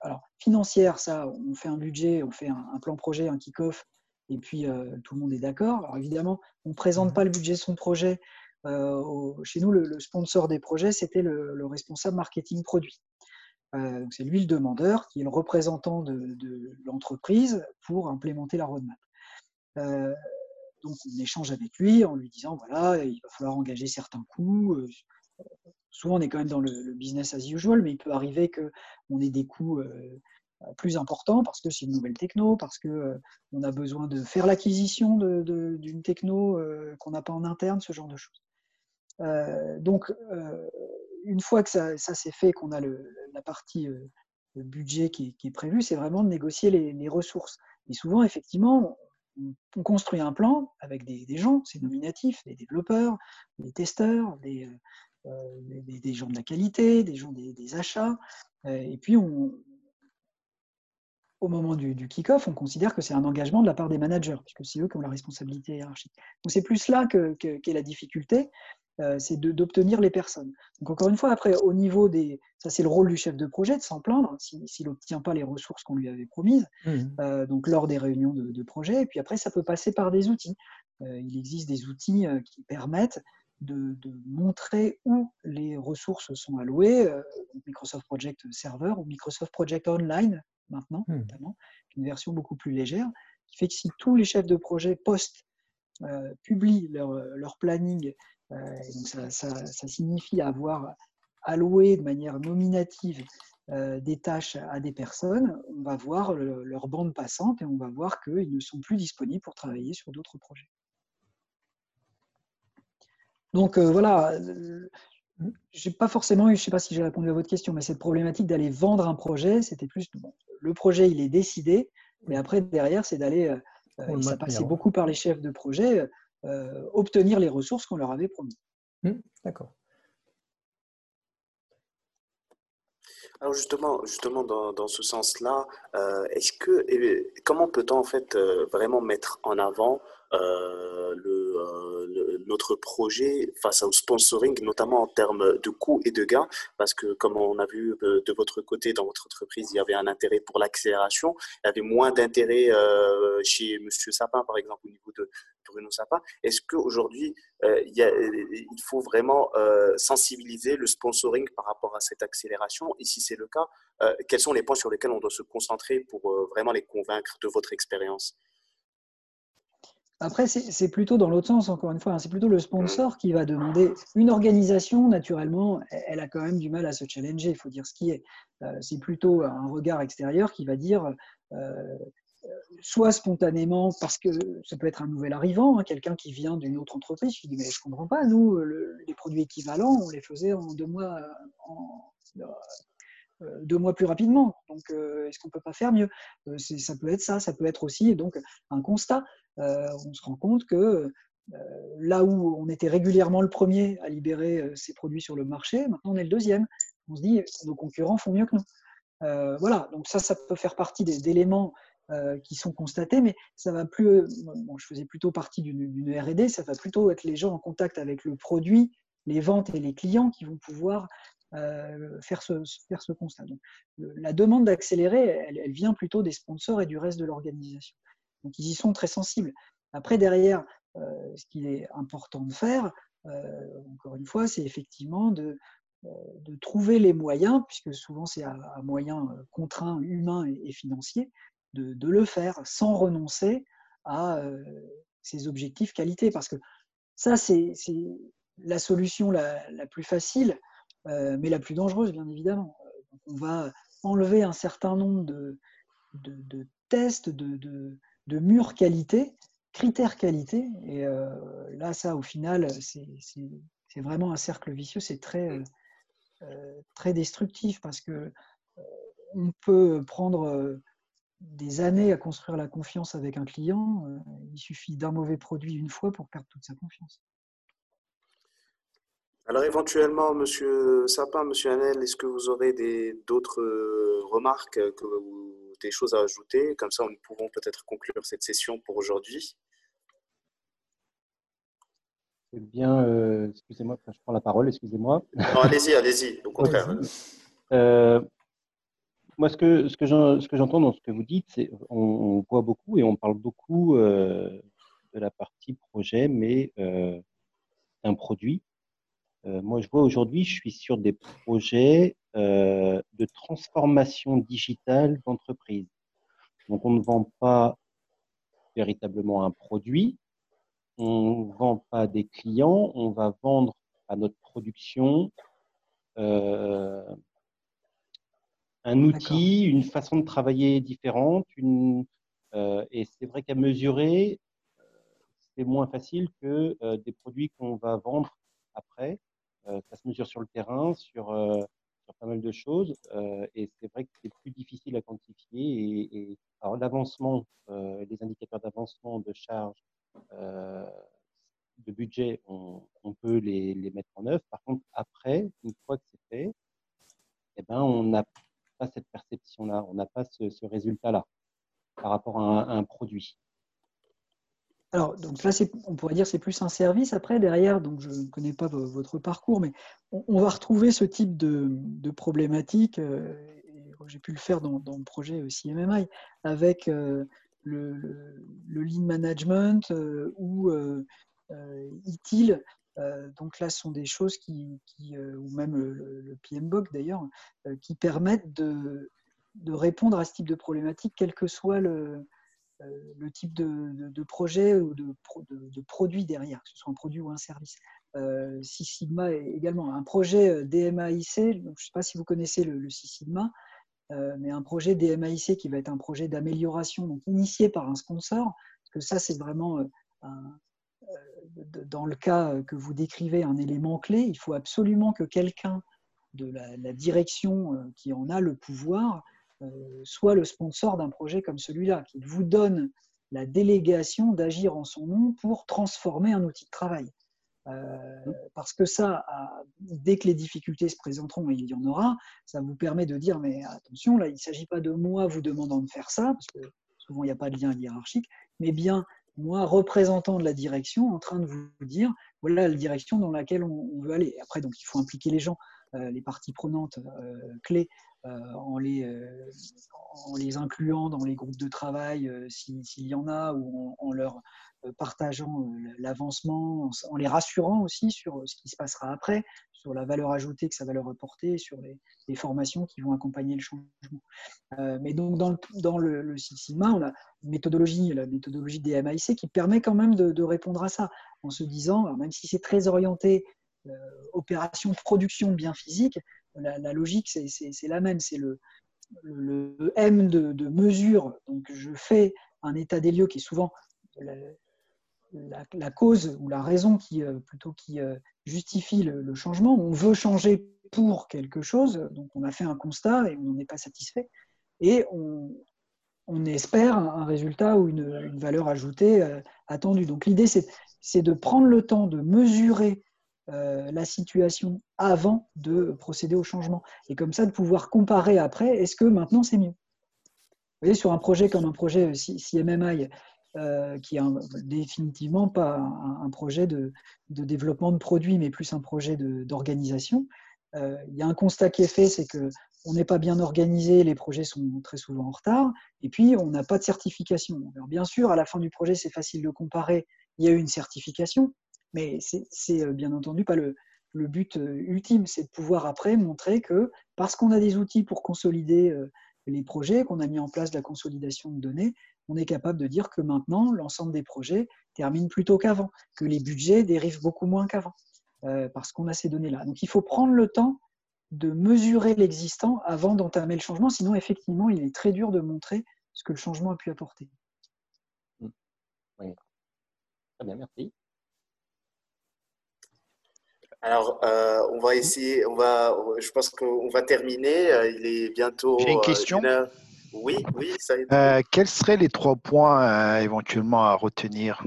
alors, financières, ça, on fait un budget, on fait un, plan projet, un kick-off, et puis tout le monde est d'accord. Alors évidemment, on ne présente mmh. pas le budget de son projet euh, chez nous, le, sponsor des projets, c'était le, responsable marketing produit. Euh, c'est lui le demandeur, qui est le représentant de, l'entreprise pour implémenter la roadmap. Euh, donc on échange avec lui en lui disant voilà, il va falloir engager certains coûts. souvent on est quand même dans le, business as usual, mais il peut arriver qu'on ait des coûts plus importants parce que c'est une nouvelle techno, parce qu'on a besoin de faire l'acquisition d'une techno qu'on n'a pas en interne, ce genre de choses. Euh, donc, euh, une fois que ça, s'est fait, qu'on a la partie euh, budget qui, est prévue, c'est vraiment de négocier les, ressources. Et souvent, effectivement, on, construit un plan avec des, gens, c'est nominatif, des développeurs, des testeurs, des, gens de la qualité, des gens des, achats. et puis, au moment du, kick-off, on considère que c'est un engagement de la part des managers, puisque c'est eux qui ont la responsabilité hiérarchique. Donc c'est plus là qu'est la difficulté, c'est d'obtenir les personnes. Donc encore une fois, après, au niveau des... Ça, c'est le rôle du chef de projet de s'en plaindre s'il n'obtient pas les ressources qu'on lui avait promises, mmh. euh, donc lors des réunions de, projet. Et puis après, ça peut passer par des outils. Euh, il existe des outils qui permettent de, montrer où les ressources sont allouées, Microsoft Project Server ou Microsoft Project Online maintenant, mmh. notamment, une version beaucoup plus légère, qui fait que si tous les chefs de projet postent, publient leur, leur planning donc ça, signifie avoir alloué de manière nominative euh, des tâches à des personnes, on va voir leur bande passante et on va voir qu'ils ne sont plus disponibles pour travailler sur d'autres projets. Donc euh, voilà, euh, j'ai pas forcément eu, je ne sais pas si j'ai répondu à votre question, mais cette problématique d'aller vendre un projet, c'était plus le projet il est décidé, mais après derrière c'est d'aller, ça passait beaucoup par les chefs de projet, euh, obtenir les ressources qu'on leur avait promis. Mmh, d'accord. Alors justement, justement dans, dans ce sens-là, euh, est-ce que comment peut-on en fait euh, vraiment mettre en avant euh, euh, le, notre projet face au sponsoring, notamment en termes de coûts et de gains, parce que comme on a vu euh, de votre côté dans votre entreprise, il y avait un intérêt pour l'accélération, il y avait moins d'intérêt chez Monsieur Sapin, par exemple, au niveau de Bruno Sapin. Est-ce qu'aujourd'hui, il, il faut vraiment sensibiliser le sponsoring par rapport à cette accélération? Et si c'est le cas, quels sont les points sur lesquels on doit se concentrer pour vraiment les convaincre de votre expérience? Après, c'est plutôt dans l'autre sens, encore une fois, hein. c'est plutôt le sponsor qui va demander. Une organisation, naturellement, elle a quand même du mal à se challenger, il faut dire ce qui est. Euh, c'est plutôt un regard extérieur qui va dire, euh, soit spontanément, parce que ça peut être un nouvel arrivant, hein, quelqu'un qui vient d'une autre entreprise, qui dit Mais je ne comprends pas, nous, les produits équivalents, on les faisait en deux mois, euh, deux mois plus rapidement. Donc, euh, est-ce qu'on ne peut pas faire mieux? Euh, Ça peut être ça, ça peut être aussi donc un constat. On se rend compte que là où on était régulièrement le premier à libérer ces produits sur le marché, maintenant on est le deuxième. On se dit nos concurrents font mieux que nous. voilà, donc ça, ça peut faire partie d'éléments qui sont constatés, mais ça va plus. Bon, je faisais plutôt partie d'une R&D, ça va plutôt être les gens en contact avec le produit, les ventes et les clients qui vont pouvoir euh, faire, ce, faire ce constat. Donc, la demande d'accélérer, elle, vient plutôt des sponsors et du reste de l'organisation. Donc ils y sont très sensibles. Après, derrière, euh, ce qu'il est important de faire, euh, encore une fois, c'est effectivement de, de, trouver les moyens, puisque souvent c'est à, moyens contraints, humains et, financiers, de, le faire sans renoncer à ces objectifs qualité. Parce que ça, c'est la solution la, plus facile, euh, mais la plus dangereuse, bien évidemment. on va enlever un certain nombre de, tests, de, de, qualité, critères qualité. Et euh, là, ça, au final, c'est vraiment un cercle vicieux, c'est très, euh, très destructif parce que on peut prendre des années à construire la confiance avec un client. Il suffit d'un mauvais produit une fois pour perdre toute sa confiance. Alors éventuellement, Monsieur Sapin, Monsieur Hanel, est-ce que vous aurez d'autres euh, remarques que, ou des choses à ajouter Comme ça, nous pouvons peut-être conclure cette session pour aujourd'hui. Eh bien, euh, excusez-moi, je prends la parole, excusez-moi. Non, allez-y, allez-y, au contraire. Euh, moi, ce que, ce que j'entends dans ce que vous dites, c'est on, voit beaucoup et on parle beaucoup de la partie projet, mais d'un produit. Euh, moi, je vois aujourd'hui, je suis sur des projets euh, de transformation digitale d'entreprise. Donc, on ne vend pas véritablement un produit, on ne vend pas des clients, on va vendre à notre production euh, un outil, une façon de travailler différente. Une, et c'est vrai qu'à mesurer, c'est moins facile que des produits qu'on va vendre après. Euh, ça se mesure sur le terrain, euh, sur pas mal de choses. Euh, et c'est vrai que c'est plus difficile à quantifier. Et, alors l'avancement, les indicateurs d'avancement de charge, de budget, on, peut les, mettre en œuvre. Par contre, après, une fois que c'est fait, eh ben, on n'a pas cette perception-là, on n'a pas ce, ce résultat-là par rapport à un produit. Alors, donc là, on pourrait dire c'est plus un service. Après, derrière, donc je ne connais pas votre parcours, mais on, va retrouver ce type de, problématique. Euh, j'ai pu le faire dans, le projet CMMI avec euh, le, le, lean management euh, ou ITIL. donc là, ce sont des choses qui, ou même le, le PMBOK d'ailleurs, qui permettent de, de, répondre à ce type de problématique, quel que soit le, euh, le type de, projet ou de, produit derrière, que ce soit un produit ou un service. Euh, Six Sigma est également un projet euh, DMAIC, je ne sais pas si vous connaissez le, Six Sigma, mais un projet DMAIC qui va être un projet d'amélioration donc initié par un sponsor, parce que ça c'est vraiment dans le cas que vous décrivez un élément clé, il faut absolument que quelqu'un de la, direction qui en a le pouvoir euh, soit le sponsor d'un projet comme celui-là, qu'il vous donne la délégation d'agir en son nom pour transformer un outil de travail. Euh, parce que ça, dès que les difficultés se présenteront, et il y en aura, ça vous permet de dire, mais attention, là, il ne s'agit pas de moi vous demandant de faire ça, parce que souvent il n'y a pas de lien hiérarchique, mais bien moi, représentant de la direction, en train de vous dire, voilà la direction dans laquelle on, veut aller. Après, donc, il faut impliquer les gens, euh, les parties prenantes clés en, les, en les incluant dans les groupes de travail s'il y en a, ou en, leur partageant l'avancement, en, les rassurant aussi sur ce qui se passera après, sur la valeur ajoutée que ça va leur apporter, sur les, formations qui vont accompagner le changement. mais donc dans le, dans le, on a une méthodologie, la méthodologie des MIC, qui permet quand même de, répondre à ça, en se disant, même si c'est très orienté euh, opération de production de biens physiques, la, logique, c'est la même. C'est le, le, M de, mesure. Donc, je fais un état des lieux qui est souvent la, cause ou la raison qui, euh, plutôt qui euh, justifie le, changement. On veut changer pour quelque chose, donc on a fait un constat et on n'est pas satisfait. Et on, on espère un résultat ou une valeur ajoutée attendue. Donc l'idée, c'est de prendre le temps de mesurer euh, la situation avant de procéder au changement. Et comme ça, de pouvoir comparer après, est-ce que maintenant c'est mieux? Vous voyez, sur un projet comme un projet CMMI, euh, qui est définitivement pas un, projet de, développement de produits, mais plus un projet d'organisation, euh, il y a un constat qui est fait, c'est que on n'est pas bien organisé, les projets sont très souvent en retard, et puis on n'a pas de certification. Alors bien sûr, à la fin du projet, c'est facile de comparer, il y a eu une certification, mais c'est euh, bien entendu pas le, but euh, ultime, c'est de pouvoir après montrer que parce qu'on a des outils pour consolider euh, les projets, qu'on a mis en place la consolidation de données, on est capable de dire que maintenant, l'ensemble des projets termine plus tôt qu'avant, que les budgets dérivent beaucoup moins qu'avant, parce qu'on a ces données-là. Donc il faut prendre le temps de mesurer l'existant avant d'entamer le changement, sinon effectivement, il est très dur de montrer ce que le changement a pu apporter. Mmh. Très bien, merci. Alors, euh, on va essayer, on va, je pense qu'on va terminer. Euh, il est bientôt. J'ai une euh, question. oui, oui, ça euh, Quels seraient les trois points éventuellement à retenir?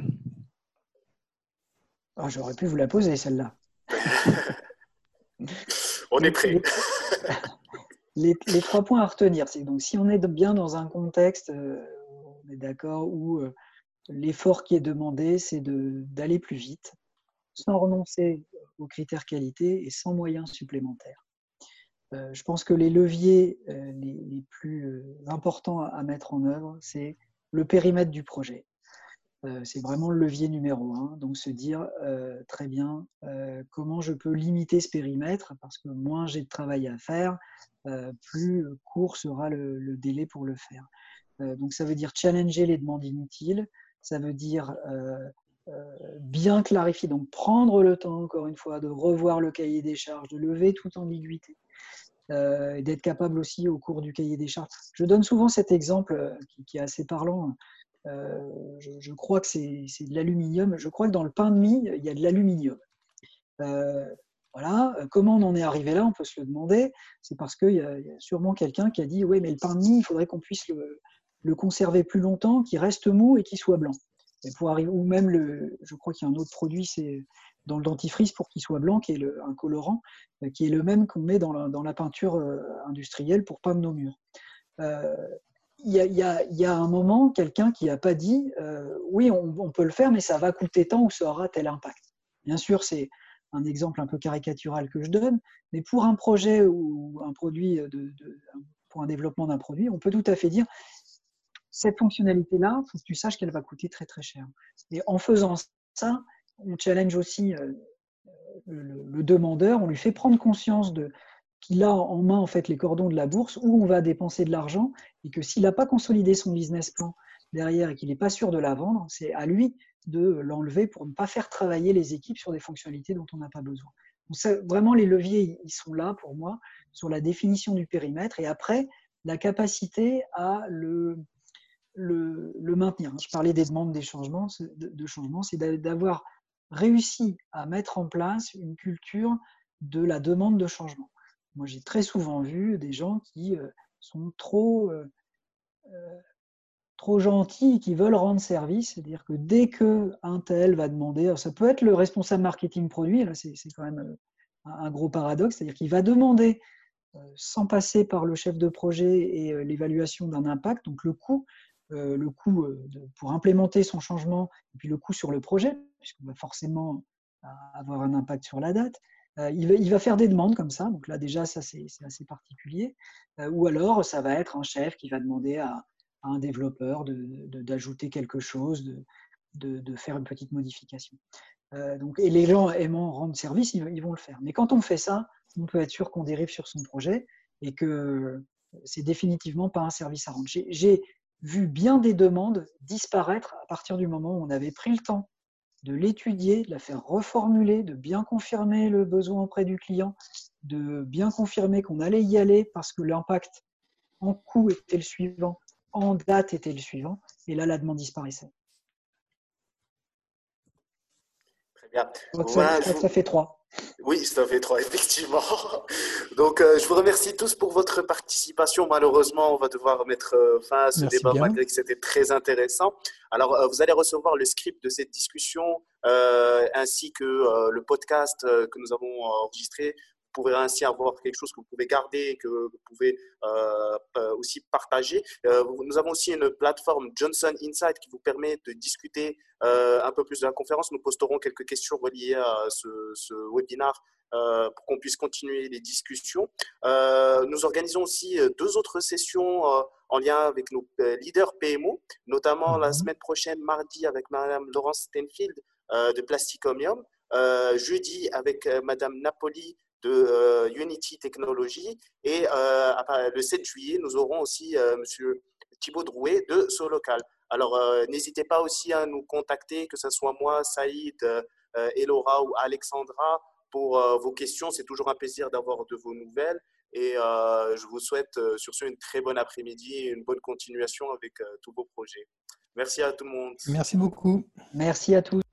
Oh, J'aurais pu vous la poser, celle-là. on est prêt. les, les, trois points à retenir, c'est donc si on est bien dans un contexte, on est d'accord, où l'effort qui est demandé, c'est d'aller plus vite, sans renoncer aux critères qualité et sans moyens supplémentaires. Euh, je pense que les leviers euh, les, plus euh, importants à, mettre en œuvre, c'est le périmètre du projet. c'est vraiment le levier numéro un. Donc se dire très bien comment je peux limiter ce périmètre parce que moins j'ai de travail à faire, plus court sera le, délai pour le faire. donc ça veut dire challenger les demandes inutiles, ça veut dire bien clarifier, donc prendre le temps, encore une fois, de revoir le cahier des charges, de lever toute ambiguïté, euh, d'être capable aussi au cours du cahier des charges. Je donne souvent cet exemple euh, qui, est assez parlant. je, crois que c'est de l'aluminium. Je crois que dans le pain de mie, il y a de l'aluminium. voilà. Comment on en est arrivé là? On peut se le demander. C'est parce qu'il y, a sûrement quelqu'un qui a dit Oui, mais le pain de mie, il faudrait qu'on puisse le conserver plus longtemps, qu'il reste mou et qu'il soit blanc pour arriver, ou même le, je crois qu'il y a un autre produit, c'est dans le dentifrice pour qu'il soit blanc, qui est un colorant, euh, qui est le même qu'on met dans la, peinture euh, industrielle pour peindre nos murs. Euh, il y, a, un moment quelqu'un qui n'a pas dit oui, on, peut le faire, mais ça va coûter tant ou ça aura tel impact. Bien sûr, c'est un exemple un peu caricatural que je donne, mais pour un projet ou un produit, pour un développement d'un produit, on peut tout à fait dire cette fonctionnalité-là, il faut que tu saches qu'elle va coûter très très cher. Et en faisant ça, on challenge aussi euh, le, demandeur, on lui fait prendre conscience de qu'il a en main en fait les cordons de la bourse où on va dépenser de l'argent et que s'il n'a pas consolidé son business plan derrière et qu'il n'est pas sûr de la vendre, c'est à lui de l'enlever pour ne pas faire travailler les équipes sur des fonctionnalités dont on n'a pas besoin. Donc vraiment, les leviers, ils sont là pour moi sur la définition du périmètre et après, la capacité à le, le, maintenir. Je parlais des demandes des changements, de, changement, c'est d'avoir réussi à mettre en place une culture de la demande de changement. Moi, j'ai très souvent vu des gens qui euh, sont trop, euh, euh, trop gentils, qui veulent rendre service, c'est-à-dire que dès que un tel va demander, ça peut être le responsable marketing produit, là c'est quand même un gros paradoxe, c'est-à-dire qu'il va demander sans passer par le chef de projet et l'évaluation d'un impact, donc le coût, euh, le coût euh, pour implémenter son changement et puis le coût sur le projet, puisqu'on va forcément euh, avoir un impact sur la date. il, va, faire des demandes comme ça. Donc là, déjà, ça, c'est assez particulier. ou alors, ça va être un chef qui va demander à, un développeur d'ajouter quelque chose, de, faire une petite modification. donc, et les gens aimant rendre service, ils, vont le faire. Mais quand on fait ça, on peut être sûr qu'on dérive sur son projet et que c'est définitivement pas un service à rendre. J'ai vu bien des demandes disparaître à partir du moment où on avait pris le temps de l'étudier, de la faire reformuler, de bien confirmer le besoin auprès du client, de bien confirmer qu'on allait y aller parce que l'impact en coût était le suivant, en date était le suivant, et là la demande disparaissait. Très bien. ça fait trois. Oui, ça fait trois, effectivement. Donc, euh, je vous remercie tous pour votre participation. Malheureusement, on va devoir mettre euh, fin à ce débat malgré que c'était très intéressant. Alors, euh, vous allez recevoir le script de cette discussion ainsi que le podcast que nous avons enregistré pouvez ainsi avoir quelque chose que vous pouvez garder, que vous pouvez euh, euh, aussi partager. Euh, nous avons aussi une plateforme Johnson Insight qui vous permet de discuter un peu plus de la conférence. Nous posterons quelques questions reliées à ce, ce webinaire pour qu'on puisse continuer les discussions. nous organisons aussi deux autres sessions en lien avec nos leaders PMO, notamment la mhm. semaine prochaine, mardi, avec Madame Laurence Stenfield de Plasticomium. jeudi avec Madame Napoli de euh, Unity Technologies. Et euh, le 7 juillet, nous aurons aussi euh, Monsieur Thibaut Drouet de Solocal. Alors, n'hésitez pas aussi à nous contacter, que ce soit moi, Saïd, Elora ou Alexandra, pour vos questions. C'est toujours un plaisir d'avoir de vos nouvelles. Et je vous souhaite sur ce une très bonne après-midi et une bonne continuation avec tous vos projets. Merci à tout le monde. Merci beaucoup. Merci à tous.